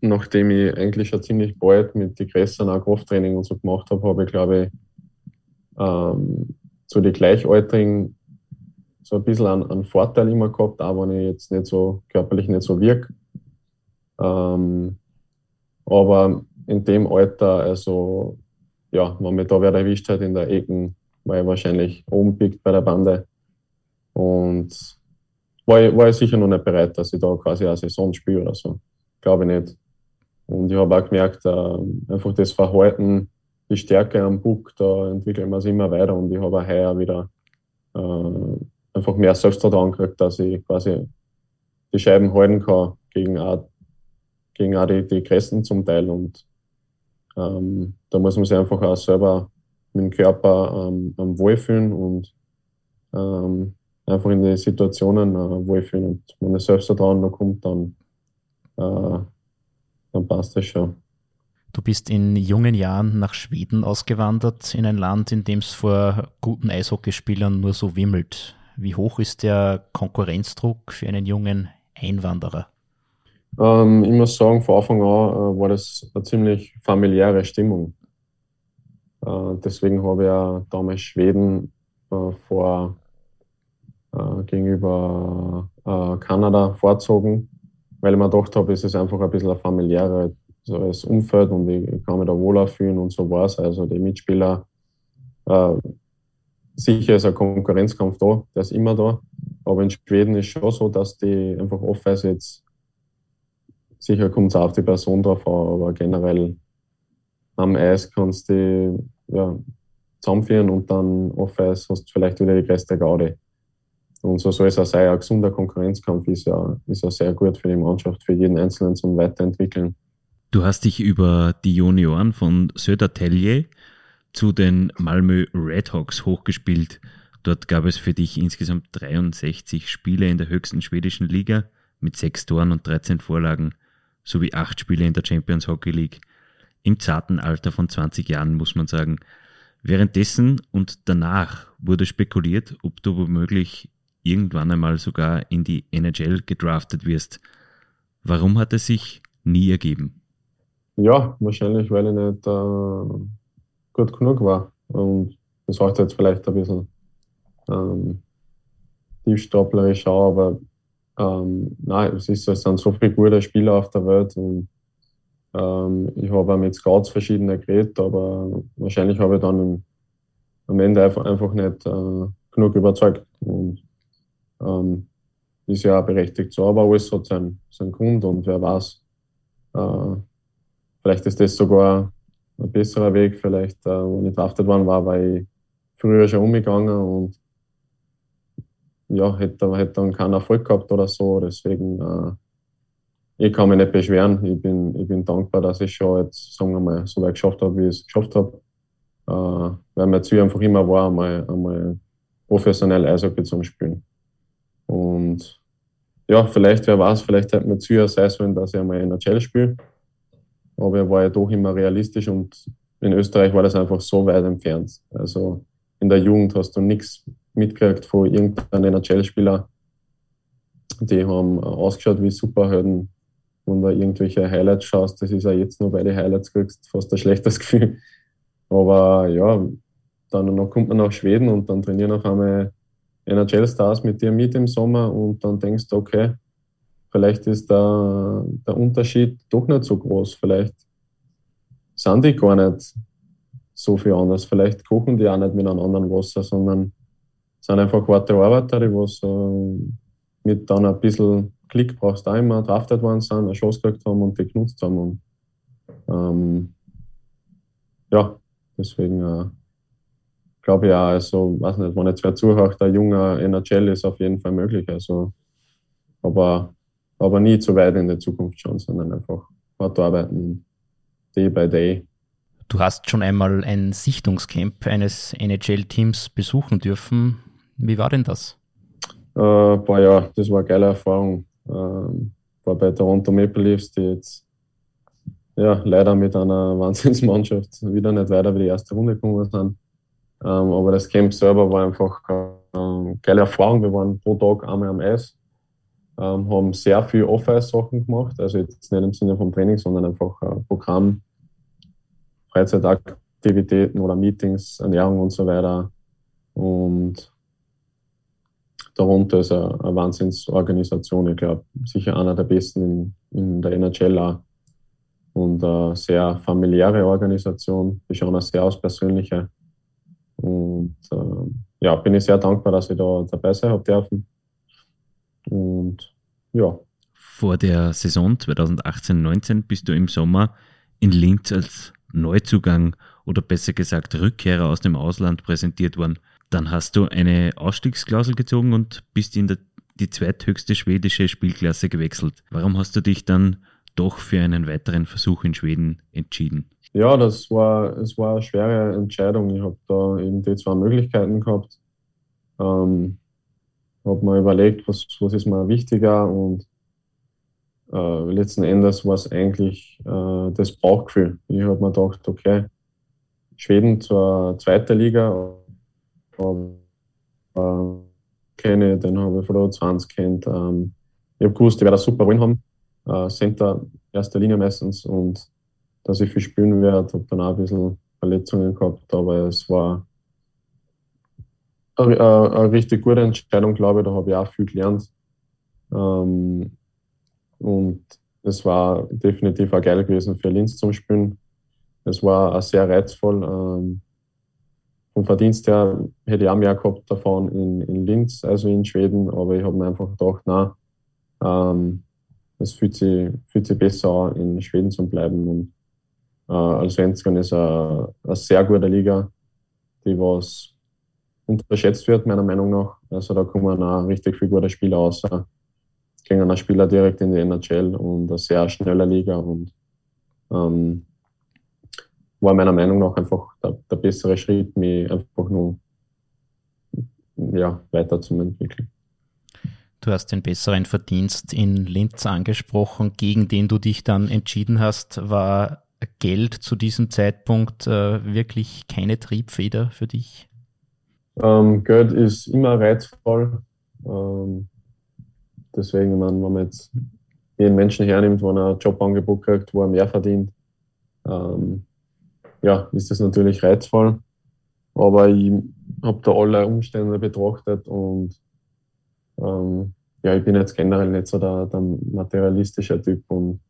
nachdem ich eigentlich schon ziemlich bald mit den Gräsern auch Krafttraining und so gemacht habe, habe ich, glaube ich, ähm, zu den Gleichaltrigen so ein bisschen einen, einen, Vorteil immer gehabt, auch wenn ich jetzt nicht so körperlich nicht so wirke. Ähm, aber in dem Alter, also ja, wenn mich da wer erwischt hat in der Ecken, war ich wahrscheinlich oben biegt bei der Bande. Und war ich, war ich sicher noch nicht bereit, dass ich da quasi eine Saison spiele oder so. Glaube ich nicht. Und ich habe auch gemerkt, äh, einfach das Verhalten, die Stärke am Book, da entwickeln wir es immer weiter und ich habe auch heuer wieder äh, einfach mehr Selbstvertrauen gekriegt, dass ich quasi die Scheiben halten kann gegen auch, gegen auch die, die Grästen zum Teil und ähm, da muss man sich einfach auch selber mit dem Körper ähm, wohlfühlen und ähm, einfach in die Situationen äh, wohlfühlen. Und wenn das Selbstvertrauen da kommt, dann, äh, dann passt das schon. Du bist in jungen Jahren nach Schweden ausgewandert, in ein Land, in dem es vor guten Eishockeyspielern nur so wimmelt. Wie hoch ist der Konkurrenzdruck für einen jungen Einwanderer? Ähm, ich muss sagen, von Anfang an äh, war das eine ziemlich familiäre Stimmung. Äh, deswegen habe ich ja damals Schweden äh, vor äh, gegenüber äh, Kanada vorzogen, weil ich mir gedacht habe, es ist einfach ein bisschen ein familiäres Umfeld und ich kann mich da wohler fühlen und so war es. Also die Mitspieler, äh, sicher ist ein Konkurrenzkampf da, der ist immer da. Aber in Schweden ist schon so, dass die einfach offen jetzt, sicher kommt es auf die Person drauf an, aber generell am Eis kannst du ja, zusammenführen und dann offen hast du vielleicht wieder die größte Gaudi. Und so soll es auch sein. Ein gesunder Konkurrenzkampf ist ja, ist ja sehr gut für die Mannschaft, für jeden Einzelnen zum Weiterentwickeln. Du hast dich über die Junioren von Södertälje zu den Malmö Redhawks hochgespielt. Dort gab es für dich insgesamt 63 Spiele in der höchsten schwedischen Liga mit sechs Toren und 13 Vorlagen sowie acht Spiele in der Champions Hockey League. Im zarten Alter von 20 Jahren muss man sagen. Währenddessen und danach wurde spekuliert, ob du womöglich irgendwann einmal sogar in die NHL gedraftet wirst. Warum hat es sich nie ergeben? Ja, wahrscheinlich, weil ich nicht äh, gut genug war. Und das sollte jetzt vielleicht ein bisschen ähm, tiefstaplerisch schauen, aber ähm, nein, es, ist, es sind so viele gute Spieler auf der Welt und ähm, ich habe auch mit Scouts verschiedene geredet, aber wahrscheinlich habe ich dann im, am Ende einfach, einfach nicht äh, genug überzeugt. Und ähm, ist ja auch berechtigt so, aber alles hat seinen, seinen Grund und wer weiß, äh, vielleicht ist das sogar ein besserer Weg. Vielleicht, äh, wenn ich draftet worden war, war ich früher schon umgegangen und ja, hätte, hätte dann keinen Erfolg gehabt oder so. Deswegen, äh, ich kann mich nicht beschweren. Ich bin, ich bin dankbar, dass ich schon jetzt, sagen wir mal, so weit geschafft habe, wie ich es geschafft habe. Äh, weil mein Ziel einfach immer war, einmal, einmal professionell Eishockey zu spielen. Und ja, vielleicht, wer weiß, vielleicht hätte man zu sein sollen, dass ich einmal in der Challenge spiele. Aber er war ja doch immer realistisch und in Österreich war das einfach so weit entfernt. Also in der Jugend hast du nichts mitgekriegt von irgendeinem NHL-Spieler. Die haben ausgeschaut wie Superhelden. Wenn du irgendwelche Highlights schaust, das ist ja jetzt nur, weil die Highlights kriegst, fast ein schlechtes Gefühl. Aber ja, dann kommt man nach Schweden und dann trainieren auf einmal NHL-Stars mit dir mit im Sommer und dann denkst du, okay, vielleicht ist der, der Unterschied doch nicht so groß. Vielleicht sind die gar nicht so viel anders. Vielleicht kochen die auch nicht mit einem anderen Wasser, sondern sind einfach harte Arbeiter, die was äh, mit dann ein bisschen Klick brauchst du immer draftet worden sind, eine Chance gekriegt haben und die genutzt haben. Und, ähm, ja, deswegen äh, glaube auch, also, weiß nicht, wenn jetzt wer zuhört, der junge NHL ist auf jeden Fall möglich. Also, aber, aber nie zu weit in die Zukunft schon, sondern einfach hart arbeiten, day by day. Du hast schon einmal ein Sichtungscamp eines NHL-Teams besuchen dürfen. Wie war denn das? Äh, boah, ja, das war eine geile Erfahrung. Ähm, war bei Toronto Maple Leafs, die jetzt ja, leider mit einer Wahnsinnsmannschaft wieder nicht weiter wie die erste Runde gekommen sind. Ähm, aber das Camp selber war einfach eine geile Erfahrung. Wir waren pro Tag einmal am Eis, ähm, haben sehr viel Off-Eis-Sachen gemacht. Also jetzt nicht im Sinne vom Training, sondern einfach ein Programm, Freizeitaktivitäten oder Meetings, Ernährung und so weiter. Und darunter ist eine, eine Wahnsinnsorganisation. Ich glaube, sicher einer der besten in, in der NHL. Und eine sehr familiäre Organisation, die schauen auch sehr aus persönliche. Und äh, ja, bin ich sehr dankbar, dass ich da dabei sein habe dürfen. Und ja. Vor der Saison 2018-19 bist du im Sommer in Linz als Neuzugang oder besser gesagt Rückkehrer aus dem Ausland präsentiert worden. Dann hast du eine Ausstiegsklausel gezogen und bist in der, die zweithöchste schwedische Spielklasse gewechselt. Warum hast du dich dann doch für einen weiteren Versuch in Schweden entschieden? Ja, das war, es war eine schwere Entscheidung. Ich habe da eben die zwei Möglichkeiten gehabt. Ähm, habe mir überlegt, was, was ist mir wichtiger und äh, letzten Endes war es eigentlich äh, das Bauchgefühl. Ich habe mir gedacht, okay, Schweden zur zweiten Liga, äh, kenne, den habe ich von der 20 kennt. Ähm, ich habe gewusst, ich werde eine super Win haben. Äh, Center, erster Linie meistens und dass ich viel spielen werde. Habe dann auch ein bisschen Verletzungen gehabt, aber es war eine, eine richtig gute Entscheidung, glaube ich. Da habe ich auch viel gelernt. Ähm, und es war definitiv auch geil gewesen für Linz zum Spielen. Es war auch sehr reizvoll. Ähm, vom Verdienst her hätte ich auch mehr gehabt davon in, in Linz, also in Schweden, aber ich habe mir einfach gedacht, na, ähm, es fühlt sich, fühlt sich besser an, in Schweden zu bleiben. Und äh, Allsvenskan ist eine, eine sehr gute Liga, die was unterschätzt wird, meiner Meinung nach. Also da kommen auch richtig viele gute Spieler raus. Gegen einen Spieler direkt in die NHL und eine sehr schnelle Liga und ähm, war meiner Meinung nach einfach der, der bessere Schritt, mich einfach nur ja, weiter zu entwickeln. Du hast den besseren Verdienst in Linz angesprochen, gegen den du dich dann entschieden hast. War Geld zu diesem Zeitpunkt äh, wirklich keine Triebfeder für dich? Ähm, Geld ist immer reizvoll. Ähm, deswegen, wenn man jetzt jeden Menschen hernimmt, wo er ein Jobangebot kriegt, wo er mehr verdient, ähm, ja, ist das natürlich reizvoll. Aber ich habe da alle Umstände betrachtet und ähm, ja, ich bin jetzt generell nicht so der, der materialistische Typ und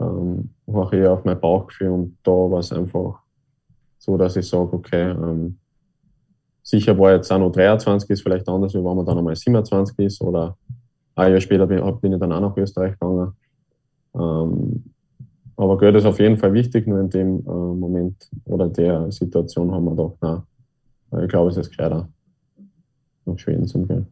ähm, mache eher auf mein Bauchgefühl und da war es einfach so, dass ich sage, okay, ähm, sicher war jetzt auch noch 23, ist vielleicht anders, wie wenn man dann einmal 27 ist oder ein Jahr später bin, bin ich dann auch nach Österreich gegangen. Ähm, aber Geld ist auf jeden Fall wichtig, nur in dem äh, Moment oder der Situation haben wir doch, na, ich glaube, es ist gescheiter, nach Schweden zu gehen.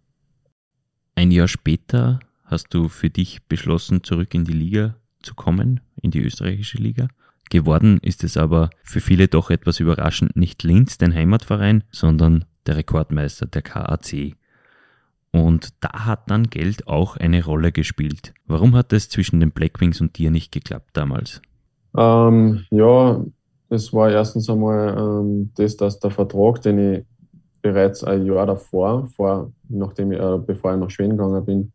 Ein Jahr später hast du für dich beschlossen, zurück in die Liga zu kommen, in die österreichische Liga. Geworden ist es aber für viele doch etwas überraschend nicht Linz, dein Heimatverein, sondern der Rekordmeister, der KAC. Und da hat dann Geld auch eine Rolle gespielt. Warum hat es zwischen den Blackwings und dir nicht geklappt damals? Ähm, ja, es war erstens einmal ähm, das, dass der Vertrag, den ich bereits ein Jahr davor, vor, nachdem ich, äh, bevor ich nach Schweden gegangen bin,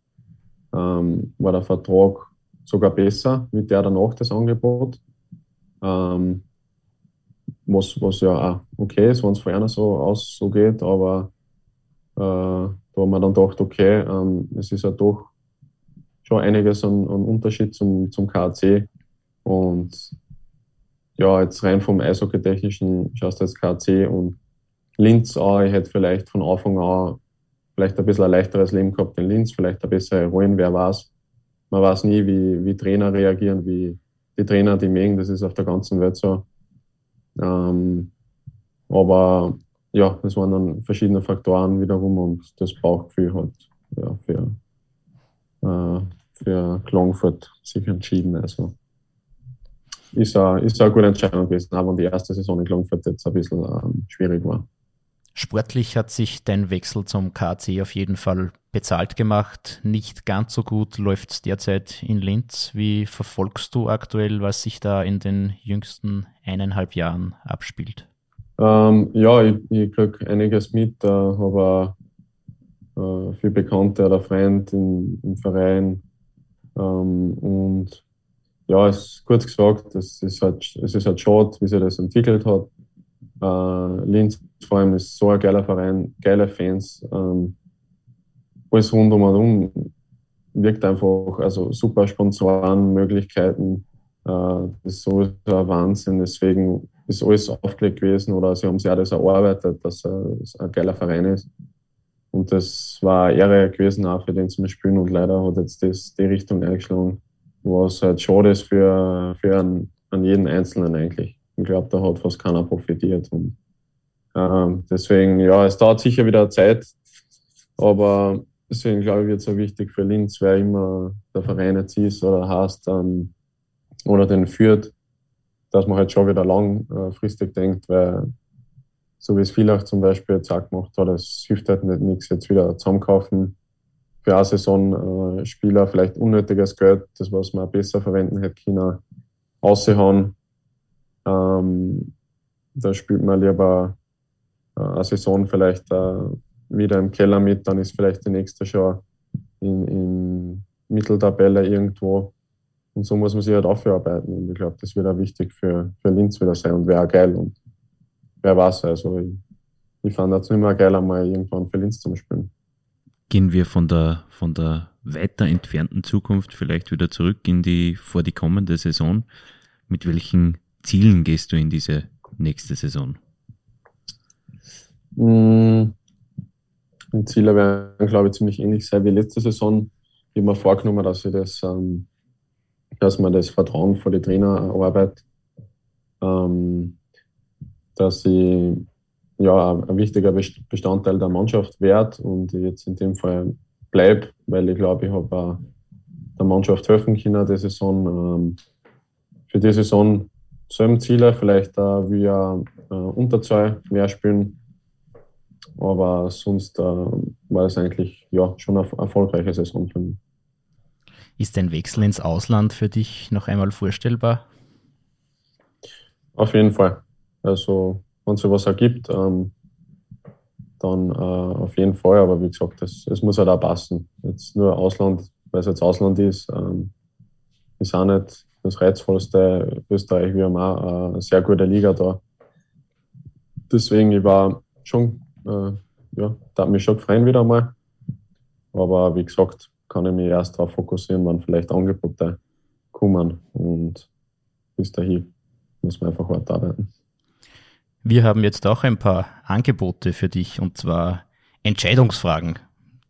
ähm, war der Vertrag sogar besser mit der danach das Angebot. Ähm, was, was ja auch okay ist, wenn es vorher so aus so geht, aber äh, da haben wir dann gedacht, okay, ähm, es ist ja doch schon einiges an, an Unterschied zum, zum KAC. Und ja, jetzt rein vom Eishockey-Technischen schaust du jetzt KAC und Linz auch. Ich hätte vielleicht von Anfang an vielleicht ein bisschen ein leichteres Leben gehabt in Linz, vielleicht eine bessere Rollen, wer weiß. Man weiß nie, wie, wie Trainer reagieren, wie die Trainer die mögen, das ist auf der ganzen Welt so. Ähm, aber ja, das waren dann verschiedene Faktoren wiederum und das Bauchgefühl hat ja, für, äh, für Klangfurt sich entschieden. Also ist eine, ist eine gute Entscheidung gewesen, auch wenn die erste Saison in Klangfurt jetzt ein bisschen ähm, schwierig war. Sportlich hat sich dein Wechsel zum KC auf jeden Fall bezahlt gemacht. Nicht ganz so gut läuft es derzeit in Linz. Wie verfolgst du aktuell, was sich da in den jüngsten eineinhalb Jahren abspielt? Ähm, ja, ich, ich kriege einiges mit, äh, habe äh, viele Bekannte oder Freunde im Verein. Ähm, und ja, es kurz gesagt, es ist halt, es ist halt schade, wie sich das entwickelt hat. Äh, Linz vor allem ist so ein geiler Verein, geile Fans. Ähm, alles rundum und um wirkt einfach, also super Sponsorenmöglichkeiten. Äh, das ist sowieso ein Wahnsinn. Deswegen ist alles aufgelegt gewesen oder sie haben sich auch das erarbeitet, dass es ein geiler Verein ist. Und das war eine Ehre gewesen auch für den zum Spielen und leider hat jetzt das die Richtung eingeschlagen, was halt schade ist für, für einen, an jeden Einzelnen eigentlich. Ich glaube, da hat fast keiner profitiert. Und ähm, deswegen, ja, es dauert sicher wieder Zeit, aber deswegen glaube ich, wird es so wichtig für Linz, wer immer der Verein jetzt ist oder heißt ähm, oder den führt, dass man halt schon wieder langfristig denkt, weil so wie es Villach zum Beispiel jetzt auch gemacht hat, es hilft halt nicht nichts, jetzt wieder zusammenkaufen für eine Saison äh, Spieler, vielleicht unnötiges Geld, das was man besser verwenden hätte können, auszuhauen. Ähm, da spielt man lieber äh, eine Saison vielleicht äh, wieder im Keller mit, dann ist vielleicht die nächste schon in, in Mitteltabelle irgendwo und so muss man sich halt aufarbeiten. Und ich glaube, das wird auch wichtig für, für Linz wieder sein und wäre auch geil. Und wer weiß, also ich, ich fand das immer geil, einmal irgendwann für Linz zu spielen. Gehen wir von der, von der weiter entfernten Zukunft vielleicht wieder zurück in die, vor die kommende Saison. Mit welchen Zielen gehst du in diese nächste Saison? Mm, die Ziele werden, glaube ich, ziemlich ähnlich sein wie letzte Saison. Ich habe mir vorgenommen, dass ich das ähm, dass man das Vertrauen vor die Trainerarbeit, ähm, dass ich ja, ein wichtiger Bestandteil der Mannschaft werde und jetzt in dem Fall bleibe, weil ich glaube, ich habe der Mannschaft helfen können, die Saison. Ähm, für die Saison selben Ziele, vielleicht auch wie äh, Unterzahl mehr spielen. Aber sonst äh, war es eigentlich ja, schon eine erfolgreiche Saison für mich. Ist ein Wechsel ins Ausland für dich noch einmal vorstellbar? Auf jeden Fall. Also, wenn es sowas ergibt, ähm, dann äh, auf jeden Fall. Aber wie gesagt, es, es muss halt auch passen. Jetzt nur Ausland, weil es jetzt Ausland ist, ähm, ist auch nicht das reizvollste. Österreich, wir haben auch eine sehr gute Liga da. Deswegen, ich war schon, äh, ja, da mich schon freuen wieder mal. Aber wie gesagt, kann ich mich erst darauf fokussieren, wann vielleicht Angebote kommen. Und bis dahin muss man einfach hart arbeiten. Wir haben jetzt auch ein paar Angebote für dich und zwar Entscheidungsfragen,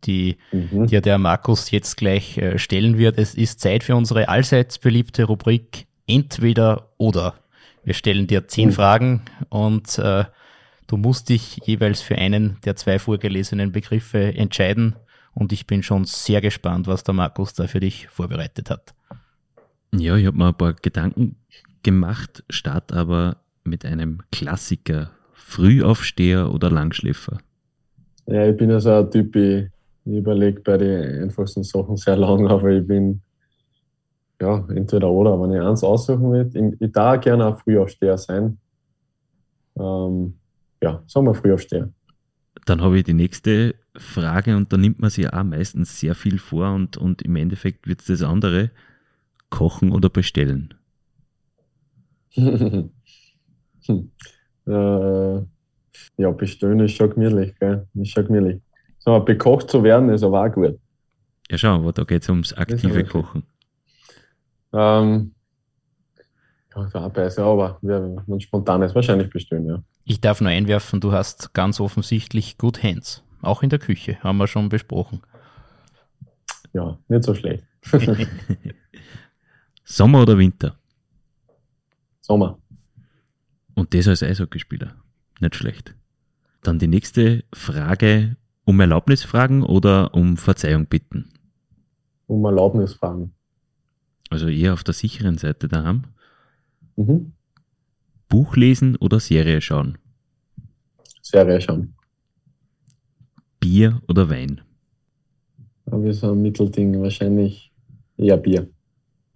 die mhm. dir der Markus jetzt gleich äh, stellen wird. Es ist Zeit für unsere allseits beliebte Rubrik Entweder oder. Wir stellen dir zehn mhm. Fragen und äh, du musst dich jeweils für einen der zwei vorgelesenen Begriffe entscheiden und ich bin schon sehr gespannt, was der Markus da für dich vorbereitet hat. Ja, ich habe mir ein paar Gedanken gemacht, start aber mit einem Klassiker. Frühaufsteher oder Langschläfer? Ja, ich bin ja so ein Typ, ich, ich überlege bei den einfachsten Sachen sehr lang, aber ich bin ja entweder oder. Wenn ich eins aussuchen will, ich, ich darf gerne ein Frühaufsteher sein. Ähm, ja, sagen wir Frühaufsteher. Dann habe ich die nächste Frage und da nimmt man sich auch meistens sehr viel vor und, und im Endeffekt wird es das andere, kochen oder bestellen. äh, ja, bestellen ist schon gemütlich, gell? Ist schon gemütlich. So, bekocht zu werden ist aber auch gut. Ja, schau, aber da geht es ums aktive Kochen. Ähm, ja, auch besser, aber wenn spontan ist, wahrscheinlich bestellen, ja. Ich darf nur einwerfen, du hast ganz offensichtlich gut Hands. Auch in der Küche, haben wir schon besprochen. Ja, nicht so schlecht. Sommer oder Winter? Sommer. Und das als Eishockeyspieler. Nicht schlecht. Dann die nächste Frage, um Erlaubnis fragen oder um Verzeihung bitten? Um Erlaubnis fragen. Also eher auf der sicheren Seite daheim? Mhm. Buch lesen oder Serie schauen? Serie schauen. Bier oder Wein? Ich so ein Mittelding, wahrscheinlich eher Bier.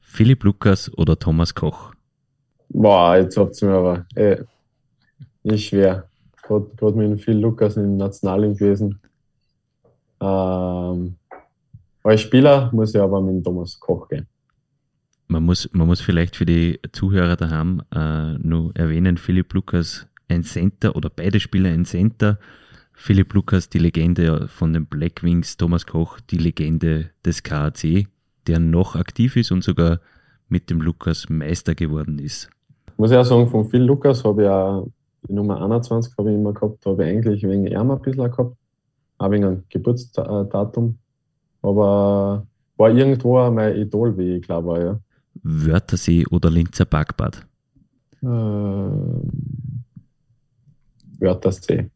Philipp Lukas oder Thomas Koch? Boah, jetzt habt ihr mir aber äh, nicht schwer. Gerade mit Phil Lukas im Nationalteam gewesen. Ähm, als Spieler muss ich aber mit Thomas Koch gehen. Man muss, man muss vielleicht für die Zuhörer daheim äh, nur erwähnen, Philipp Lukas ein Center oder beide Spieler ein Center. Philipp Lukas die Legende von den Black Wings, Thomas Koch die Legende des KAC, der noch aktiv ist und sogar mit dem Lukas Meister geworden ist. Muss ich auch sagen, von Phil Lukas habe ich auch die Nummer 21 habe ich immer gehabt, habe ich eigentlich wegen ihm ein bisschen gehabt, auch wegen einem Geburtsdatum. Aber war irgendwo mein Idol, wie ich glaube, ja. Wörthersee oder Linzer Parkbad? Äh, Wörthersee.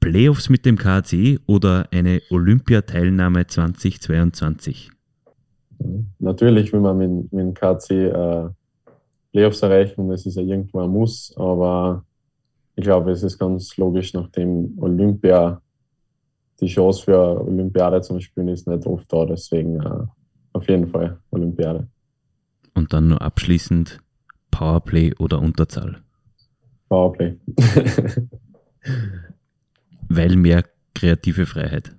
Playoffs mit dem KAC oder eine Olympiateilnahme 2022? Natürlich will man mit, mit dem KAC äh, Playoffs erreichen, das ist ja irgendwo ein Muss, aber ich glaube, es ist ganz logisch, nachdem Olympia die Chance für Olympiade zum Spielen ist nicht oft da, deswegen äh, auf jeden Fall Olympiade. Und dann nur abschließend Powerplay oder Unterzahl? Powerplay. Weil mehr kreative Freiheit.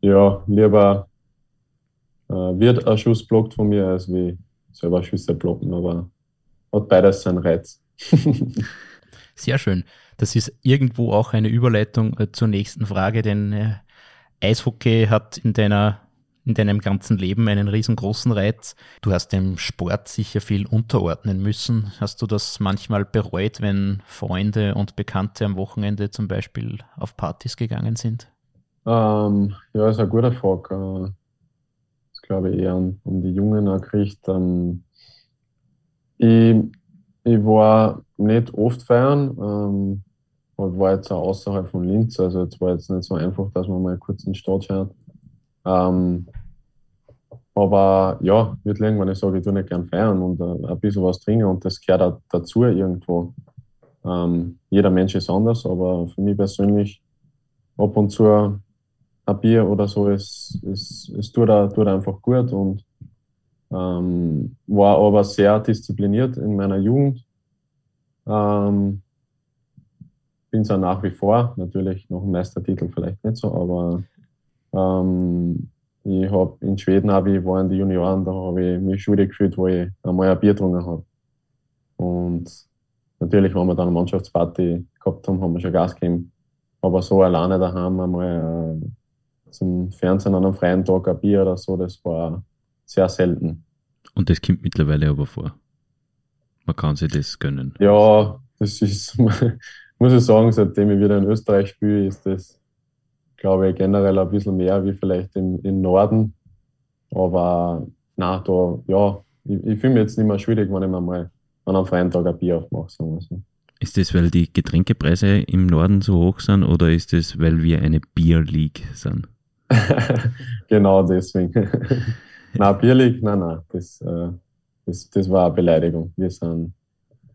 Ja, lieber äh, wird ein Schuss blockt von mir, als wie selber Schüsse blocken, aber hat beides seinen Reiz. Sehr schön. Das ist irgendwo auch eine Überleitung äh, zur nächsten Frage, denn äh, Eishockey hat in deiner in deinem ganzen Leben einen riesengroßen Reiz. Du hast dem Sport sicher viel unterordnen müssen. Hast du das manchmal bereut, wenn Freunde und Bekannte am Wochenende zum Beispiel auf Partys gegangen sind? Ähm, ja, ist eine gute Frage. Äh, das glaube ich eher um, um die Jungen gekriegt. Ähm, ich, ich war nicht oft feiern. Ähm, war jetzt auch außerhalb von Linz, also jetzt war jetzt nicht so einfach, dass man mal kurz in die Stadt schaut. Ähm, aber ja, wird wenn ich sage, ich tue nicht gern feiern und äh, ein bisschen was trinken und das gehört auch dazu irgendwo. Ähm, jeder Mensch ist anders, aber für mich persönlich ab und zu ein Bier oder so ist, ist, ist tut, tut einfach gut und ähm, war aber sehr diszipliniert in meiner Jugend. Ähm, bin es auch nach wie vor, natürlich noch ein Meistertitel vielleicht nicht so, aber ähm, ich habe in Schweden habe ich war in den Junioren, da habe ich mich schuldig gefühlt, wo ich einmal ein Bier getrunken habe. Und natürlich, wenn wir dann eine Mannschaftsparty gehabt haben, haben wir schon Gas gegeben. Aber so alleine daheim einmal äh, zum Fernsehen an einem freien Tag ein Bier oder so, das war sehr selten. Und das kommt mittlerweile aber vor. Man kann sich das gönnen. Ja, das ist, muss ich sagen, seitdem ich wieder in Österreich spiele, ist das, glaube ich, generell ein bisschen mehr wie vielleicht im, im Norden. Aber na, da, ja, ich, ich fühle mich jetzt nicht mehr schwierig, wenn ich mir mal an einem freien Tag ein Bier aufmache, sagen wir so. Ist das, weil die Getränkepreise im Norden so hoch sind oder ist das, weil wir eine Beer League sind? genau deswegen. nein, Beer League, nein, nein, das, äh, das, das war eine Beleidigung. Wir sind,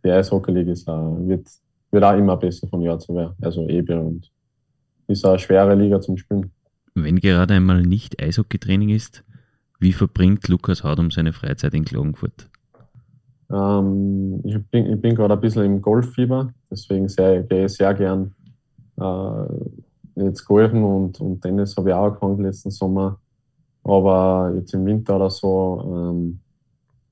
die Eishockey League ist auch, wird wird auch immer besser von Jahr zu Jahr. Also eben und ist eine schwere Liga zum Spielen. Wenn gerade einmal nicht Eishockeytraining ist, wie verbringt Lukas Haudum seine Freizeit in Klagenfurt? Ähm, ich bin, ich bin gerade ein bisschen im Golffieber, deswegen sehr, gehe ich sehr gern äh, jetzt golfen und, und Tennis habe ich auch angefangen letzten Sommer. Aber jetzt im Winter oder so ähm,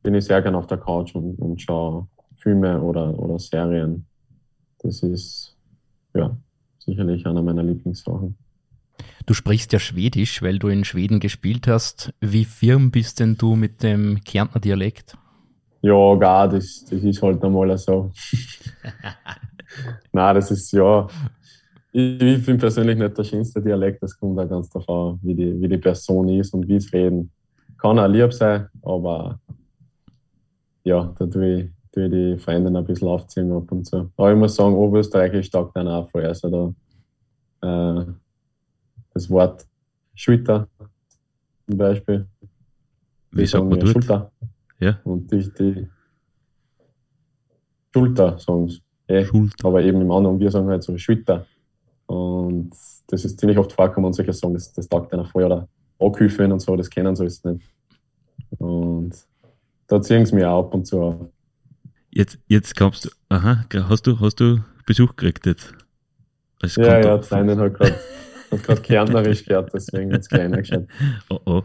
bin ich sehr gern auf der Couch und, und schaue Filme oder, oder Serien. Das ist ja sicherlich einer meiner Lieblingssachen. Du sprichst ja Schwedisch, weil du in Schweden gespielt hast. Wie firm bist denn du mit dem Kärntner Dialekt? Ja, gar, das, das ist halt einmal so. Nein, das ist ja. Ich, ich finde persönlich nicht der schönste Dialekt, das kommt da ganz davon, wie die, wie die Person ist und wie es reden. Kann auch lieb sein, aber ja, da tue ich, tue die Freundin ein bisschen aufziehen ab und zu. Aber ich muss sagen, Oberösterreichisch taugt dann auch voll. Also da, äh, das Wort Schulter zum Beispiel. Wie sagt man dort? Schulter. Ja. Und die, die Schulter, sagen sie. Eh, Schulter. Aber eben im anderen, wir sagen halt so Schulter. Und das ist ziemlich oft vorkommen und solche sagen, das, das taugt einer voll oder Anghilfen und so, das kennen sie alles nicht. Und da ziehen sie mich auch ab und zu auf. Jetzt, jetzt kommst du, aha, hast du, hast du Besuch gekriegt jetzt? Das ja, ja, Freundin hat gerade hat gerade Kärntnerisch gehört, deswegen jetzt kleiner geschaut. Oh oh.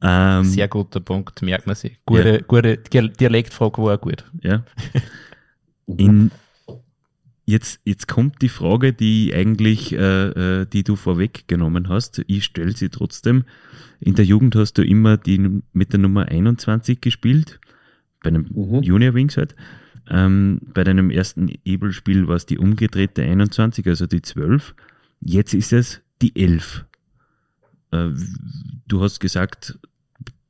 ähm, Sehr guter Punkt, merkt man sich. Gute, ja. gute Dialektfrage war gut. Ja. In, jetzt, jetzt kommt die Frage, die eigentlich, äh, äh, die du vorweggenommen hast. Ich stelle sie trotzdem. In der Jugend hast du immer die, mit der Nummer 21 gespielt, bei einem mhm. Junior Wings halt. Ähm, bei deinem ersten Ebel-Spiel war es die umgedrehte 21, also die 12. Jetzt ist es die 11. Äh, du hast gesagt,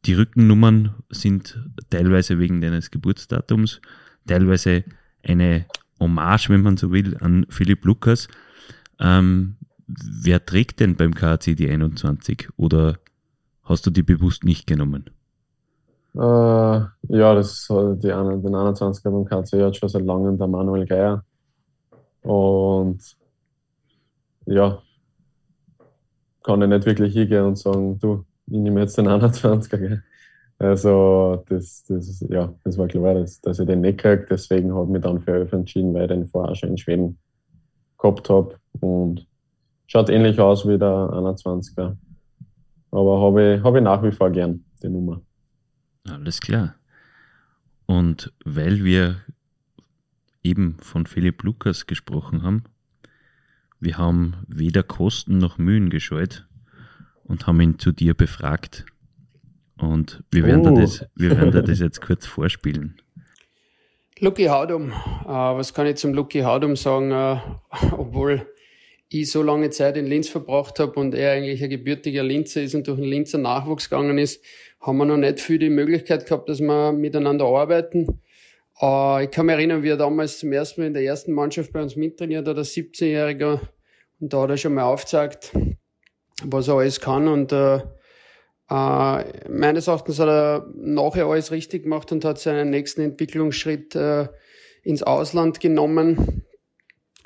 die Rückennummern sind teilweise wegen deines Geburtsdatums, teilweise eine Hommage, wenn man so will, an Philipp Lukas. Ähm, wer trägt denn beim KC die 21 oder hast du die bewusst nicht genommen? Äh, ja, das die, den 21er beim KC hat schon seit langem der Manuel Geier. Und ja, kann ich nicht wirklich hingehen und sagen, du, ich nehme jetzt den 21er. Gell? Also, das, das, ja, das war klar, dass, dass ich den nicht kriege. Deswegen habe ich mich dann für Öf entschieden, weil ich den vorher schon in Schweden gehabt habe. Und schaut ähnlich aus wie der 21er. Aber habe ich, hab ich nach wie vor gern, die Nummer. Alles klar. Und weil wir eben von Philipp Lukas gesprochen haben, wir haben weder Kosten noch Mühen gescheut und haben ihn zu dir befragt. Und wir werden, oh. da, das, wir werden da das jetzt kurz vorspielen. Lucky Haudum. Uh, was kann ich zum Lucky Haudum sagen? Uh, obwohl ich so lange Zeit in Linz verbracht habe und er eigentlich ein gebürtiger Linzer ist und durch den Linzer Nachwuchs gegangen ist, haben wir noch nicht viel die Möglichkeit gehabt, dass wir miteinander arbeiten. Uh, ich kann mich erinnern, wie er damals zum ersten Mal in der ersten Mannschaft bei uns mittrainiert hat, der 17-Jähriger. Und da hat er schon mal aufgezeigt, was er alles kann. Und uh, äh, meines Erachtens hat er nachher alles richtig gemacht und hat seinen nächsten Entwicklungsschritt äh, ins Ausland genommen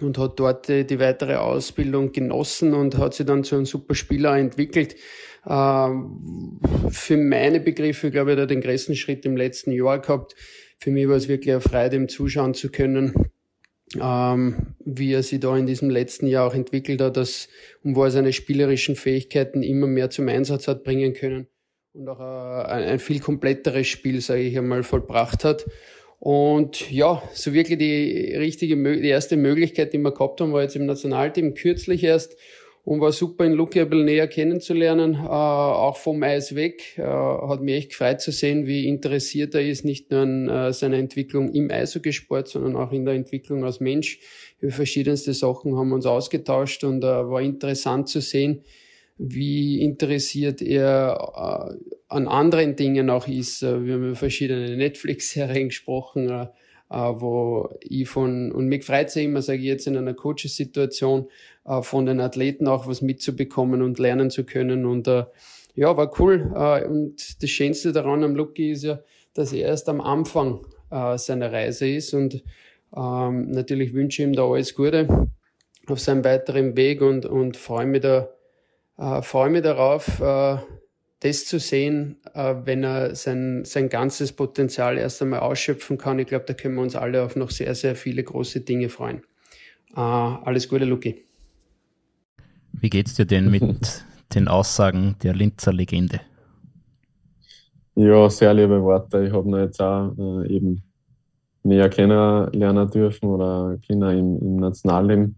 und hat dort die, die, weitere Ausbildung genossen und hat sich dann zu einem super Spieler entwickelt. Äh, für meine Begriffe, glaube ich, hat er den größten Schritt im letzten Jahr gehabt. Für mich war es wirklich eine Freude, ihm zuschauen zu können ähm, wie er sich da in diesem letzten Jahr auch entwickelt hat, dass, und wo er seine spielerischen Fähigkeiten immer mehr zum Einsatz hat bringen können und auch äh, ein viel kompletteres Spiel, sage ich einmal, vollbracht hat. Und ja, so wirklich die richtige, die erste Möglichkeit, die wir gehabt haben, war jetzt im Nationalteam kürzlich erst und war super, ihn Luki ein bisschen näher kennenzulernen, äh, auch vom Eis weg. Äh, hat mich echt gefreut zu sehen, wie interessiert er ist, nicht nur an äh, seiner Entwicklung im Eishockeysport, sondern auch in der Entwicklung als Mensch. Über verschiedenste Sachen haben wir uns ausgetauscht und äh, war interessant zu sehen, wie interessiert er äh, an anderen Dingen auch ist. Äh, wir haben über verschiedene Netflix-Serien gesprochen, äh, äh, wo ich von, und mich freut es immer, sage ich jetzt in einer Coaches-Situation, von den Athleten auch was mitzubekommen und lernen zu können. Und ja, war cool. Und das Schönste daran am Lucky ist ja, dass er erst am Anfang seiner Reise ist. Und ähm, natürlich wünsche ich ihm da alles Gute auf seinem weiteren Weg und, und freue mich da, freue mich darauf, das zu sehen, äh, wenn er sein, sein ganzes Potenzial erst einmal ausschöpfen kann. Ich glaube, da können wir uns alle auf noch sehr, sehr viele große Dinge freuen. Äh, alles Gute, Luki. Wie geht's dir denn mit den Aussagen der Linzer Legende? Ja, sehr liebe Worte. Ich habe ihn jetzt auch äh, eben näher kennenlernen dürfen oder Kinder im, im Nationalleben.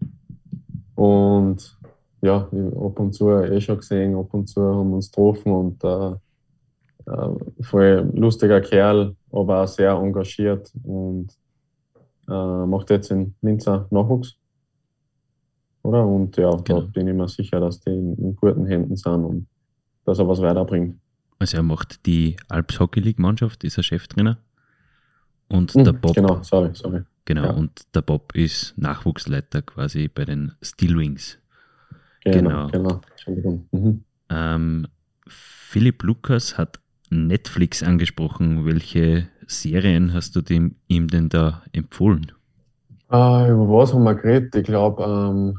Und ja, ab und zu eh schon gesehen, ab und zu haben wir uns getroffen und äh, äh, voll lustiger Kerl, aber auch sehr engagiert und äh, macht jetzt in Linzer Nachwuchs oder? Und ja, genau. da bin ich mir sicher, dass die in, in, guten Händen sind und dass er was weiterbringt. Also er macht die Alps Hockey League Mannschaft, ist er Cheftrainer. Und mhm, der Bob. Genau, sorry, sorry. Genau, ja. und der Bob ist Nachwuchsleiter quasi bei den Steelwings. Genau, genau. genau. Entschuldigung. Mhm. Ähm, Philipp Lukas hat Netflix angesprochen. Welche Serien hast du dem, ihm denn da empfohlen? Äh, über was haben wir geredet? Ich glaube, ähm,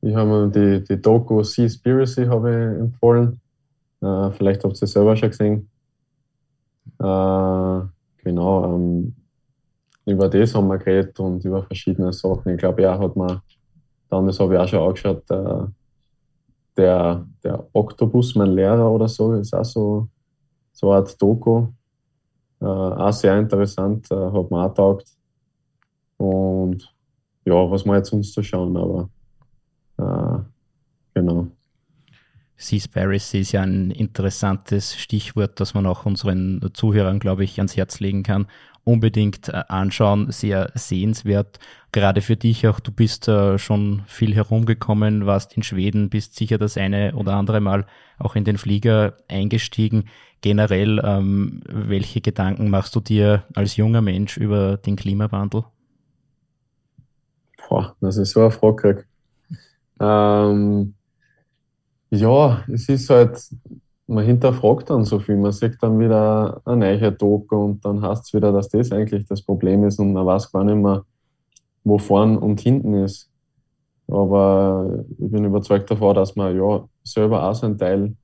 ich habe mir die, die Doku Seaspiracy habe ich empfohlen. Äh, vielleicht habt ihr sie selber schon gesehen. Äh, genau, ähm, über das haben wir geredet und über verschiedene Sachen. Ich glaube, er hat mir dann, das habe ich auch schon angeschaut, äh, der, der Oktopus, mein Lehrer oder so, ist auch so, so eine Art Doku. Äh, auch sehr interessant, äh, hat mir auch taugt. Und ja, was wir jetzt uns zu schauen, aber äh, genau. Seaspiracy ist ja ein interessantes Stichwort, das man auch unseren Zuhörern, glaube ich, ans Herz legen kann. Unbedingt äh, anschauen, sehr sehenswert. Gerade für dich auch, du bist äh, schon viel herumgekommen, warst in Schweden, bist sicher das eine oder andere Mal auch in den Flieger eingestiegen. Generell, ähm, welche Gedanken machst du dir als junger Mensch über den Klimawandel? Boah, das ist so eine Frage. Ähm, ja, es ist halt, man hinterfragt dann so viel. Man sieht dann wieder eine neue Doku und dann heißt es wieder, dass das eigentlich das Problem ist und man weiß gar nicht mehr, wo vorn und hinten ist. Aber ich bin überzeugt davon, dass man ja selber auch seinen Teil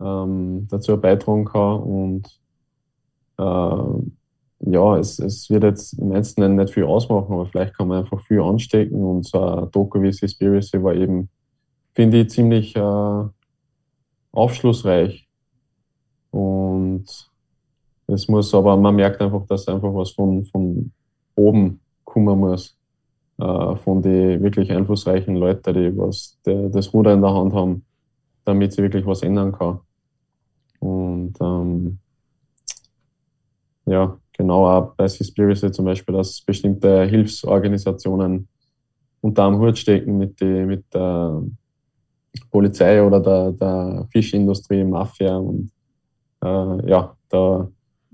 ähm, dazu beitragen kann und äh, ja, es, es wird jetzt im Einzelnen nicht viel ausmachen, aber vielleicht kann man einfach viel anstecken und so ein Doku wie Seaspiracy war eben, finde ich, ziemlich äh, aufschlussreich. Und es muss aber, man merkt einfach, dass einfach was von, von oben kommen muss. Äh, von den wirklich einflussreichen Leuten, die was die, das Ruder in der Hand haben, damit sie wirklich was ändern kann. Und ähm, ja, genau auch bei Seaspiracy zum Beispiel, dass bestimmte Hilfsorganisationen unter einem Hut stecken mit, die, mit der Polizei oder der, der Fischindustrie, Mafia. Und äh, ja, da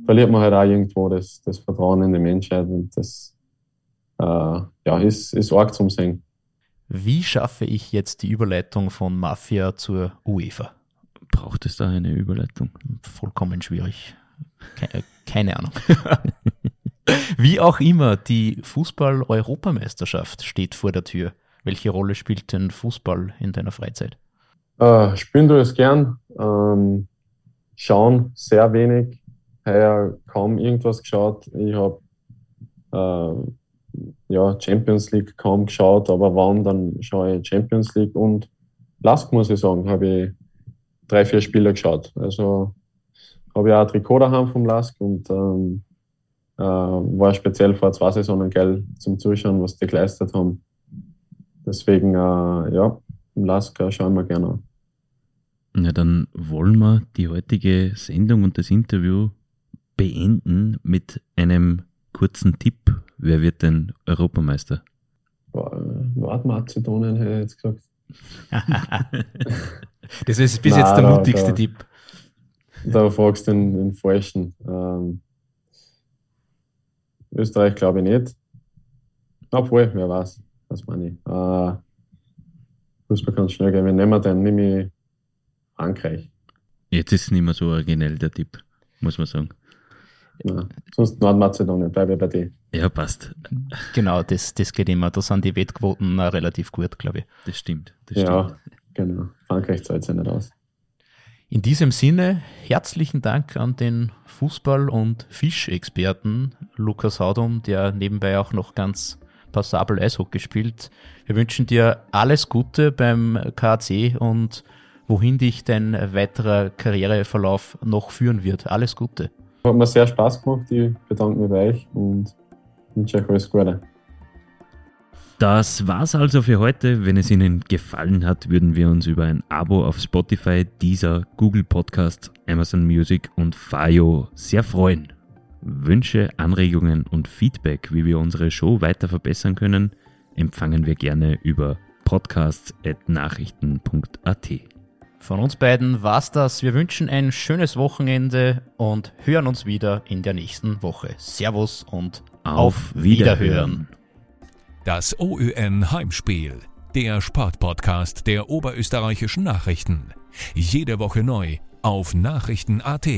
verliert man halt auch irgendwo das, das Vertrauen in die Menschheit und das äh, ja, ist, ist arg zum Sehen. Wie schaffe ich jetzt die Überleitung von Mafia zur UEFA? Braucht es da eine Überleitung? Vollkommen schwierig. Keine, keine Ahnung. Wie auch immer, die Fußball-Europameisterschaft steht vor der Tür. Welche Rolle spielt denn Fußball in deiner Freizeit? Äh, spielen du es gern. Ähm, schauen sehr wenig. Heuer kaum irgendwas geschaut. Ich habe äh, ja, Champions League kaum geschaut, aber wann, dann schaue ich Champions League und Lask, muss ich sagen, habe ich drei, vier Spiele geschaut. Also habe ich auch ein Trikot daheim vom Lask und ähm, äh, war speziell vor zwei Saisonen geil zum Zuschauen, was die geleistet haben. Deswegen, äh, ja, im Lask äh, schauen wir gerne an. Na, dann wollen wir die heutige Sendung und das Interview beenden mit einem kurzen Tipp. Wer wird denn Europameister? Nordmazedonien hätte ich jetzt gesagt. das ist bis Nein, jetzt der mutigste da, Tipp. Da fragst du den, den Falschen. Ähm, Österreich glaube ich nicht. Obwohl, wer weiß. Was meine ich. Äh, Fußball kann schnell gehen. Wenn nehmen wir den, nehme ich Frankreich. Jetzt ist es nicht mehr so originell, der Tipp, muss man sagen. Ja, sonst Nordmazedonien, bleibe bei dir. Ja, passt. Genau, das, das geht immer. Da sind die Wettquoten relativ gut, glaube ich. Das stimmt. Das ja, stimmt. genau. Frankreich zahlt sich nicht aus. In diesem Sinne, herzlichen Dank an den Fußball- und Fischexperten Lukas Haudum, der nebenbei auch noch ganz passabel Eishockey spielt. Wir wünschen dir alles Gute beim KAC und wohin dich dein weiterer Karriereverlauf noch führen wird. Alles Gute. Hat mir sehr Spaß gemacht. Ich bedanke mich bei euch und wünsche euch alles Gute. Das war's also für heute. Wenn es Ihnen gefallen hat, würden wir uns über ein Abo auf Spotify, Deezer, Google Podcast, Amazon Music und Fayo sehr freuen. Wünsche, Anregungen und Feedback, wie wir unsere Show weiter verbessern können, empfangen wir gerne über podcasts.nachrichten.at. Von uns beiden war's das. Wir wünschen ein schönes Wochenende und hören uns wieder in der nächsten Woche. Servus und auf, auf Wiederhören. Wiederhören. Das OÜN Heimspiel, der Sportpodcast der oberösterreichischen Nachrichten. Jede Woche neu auf Nachrichten.at.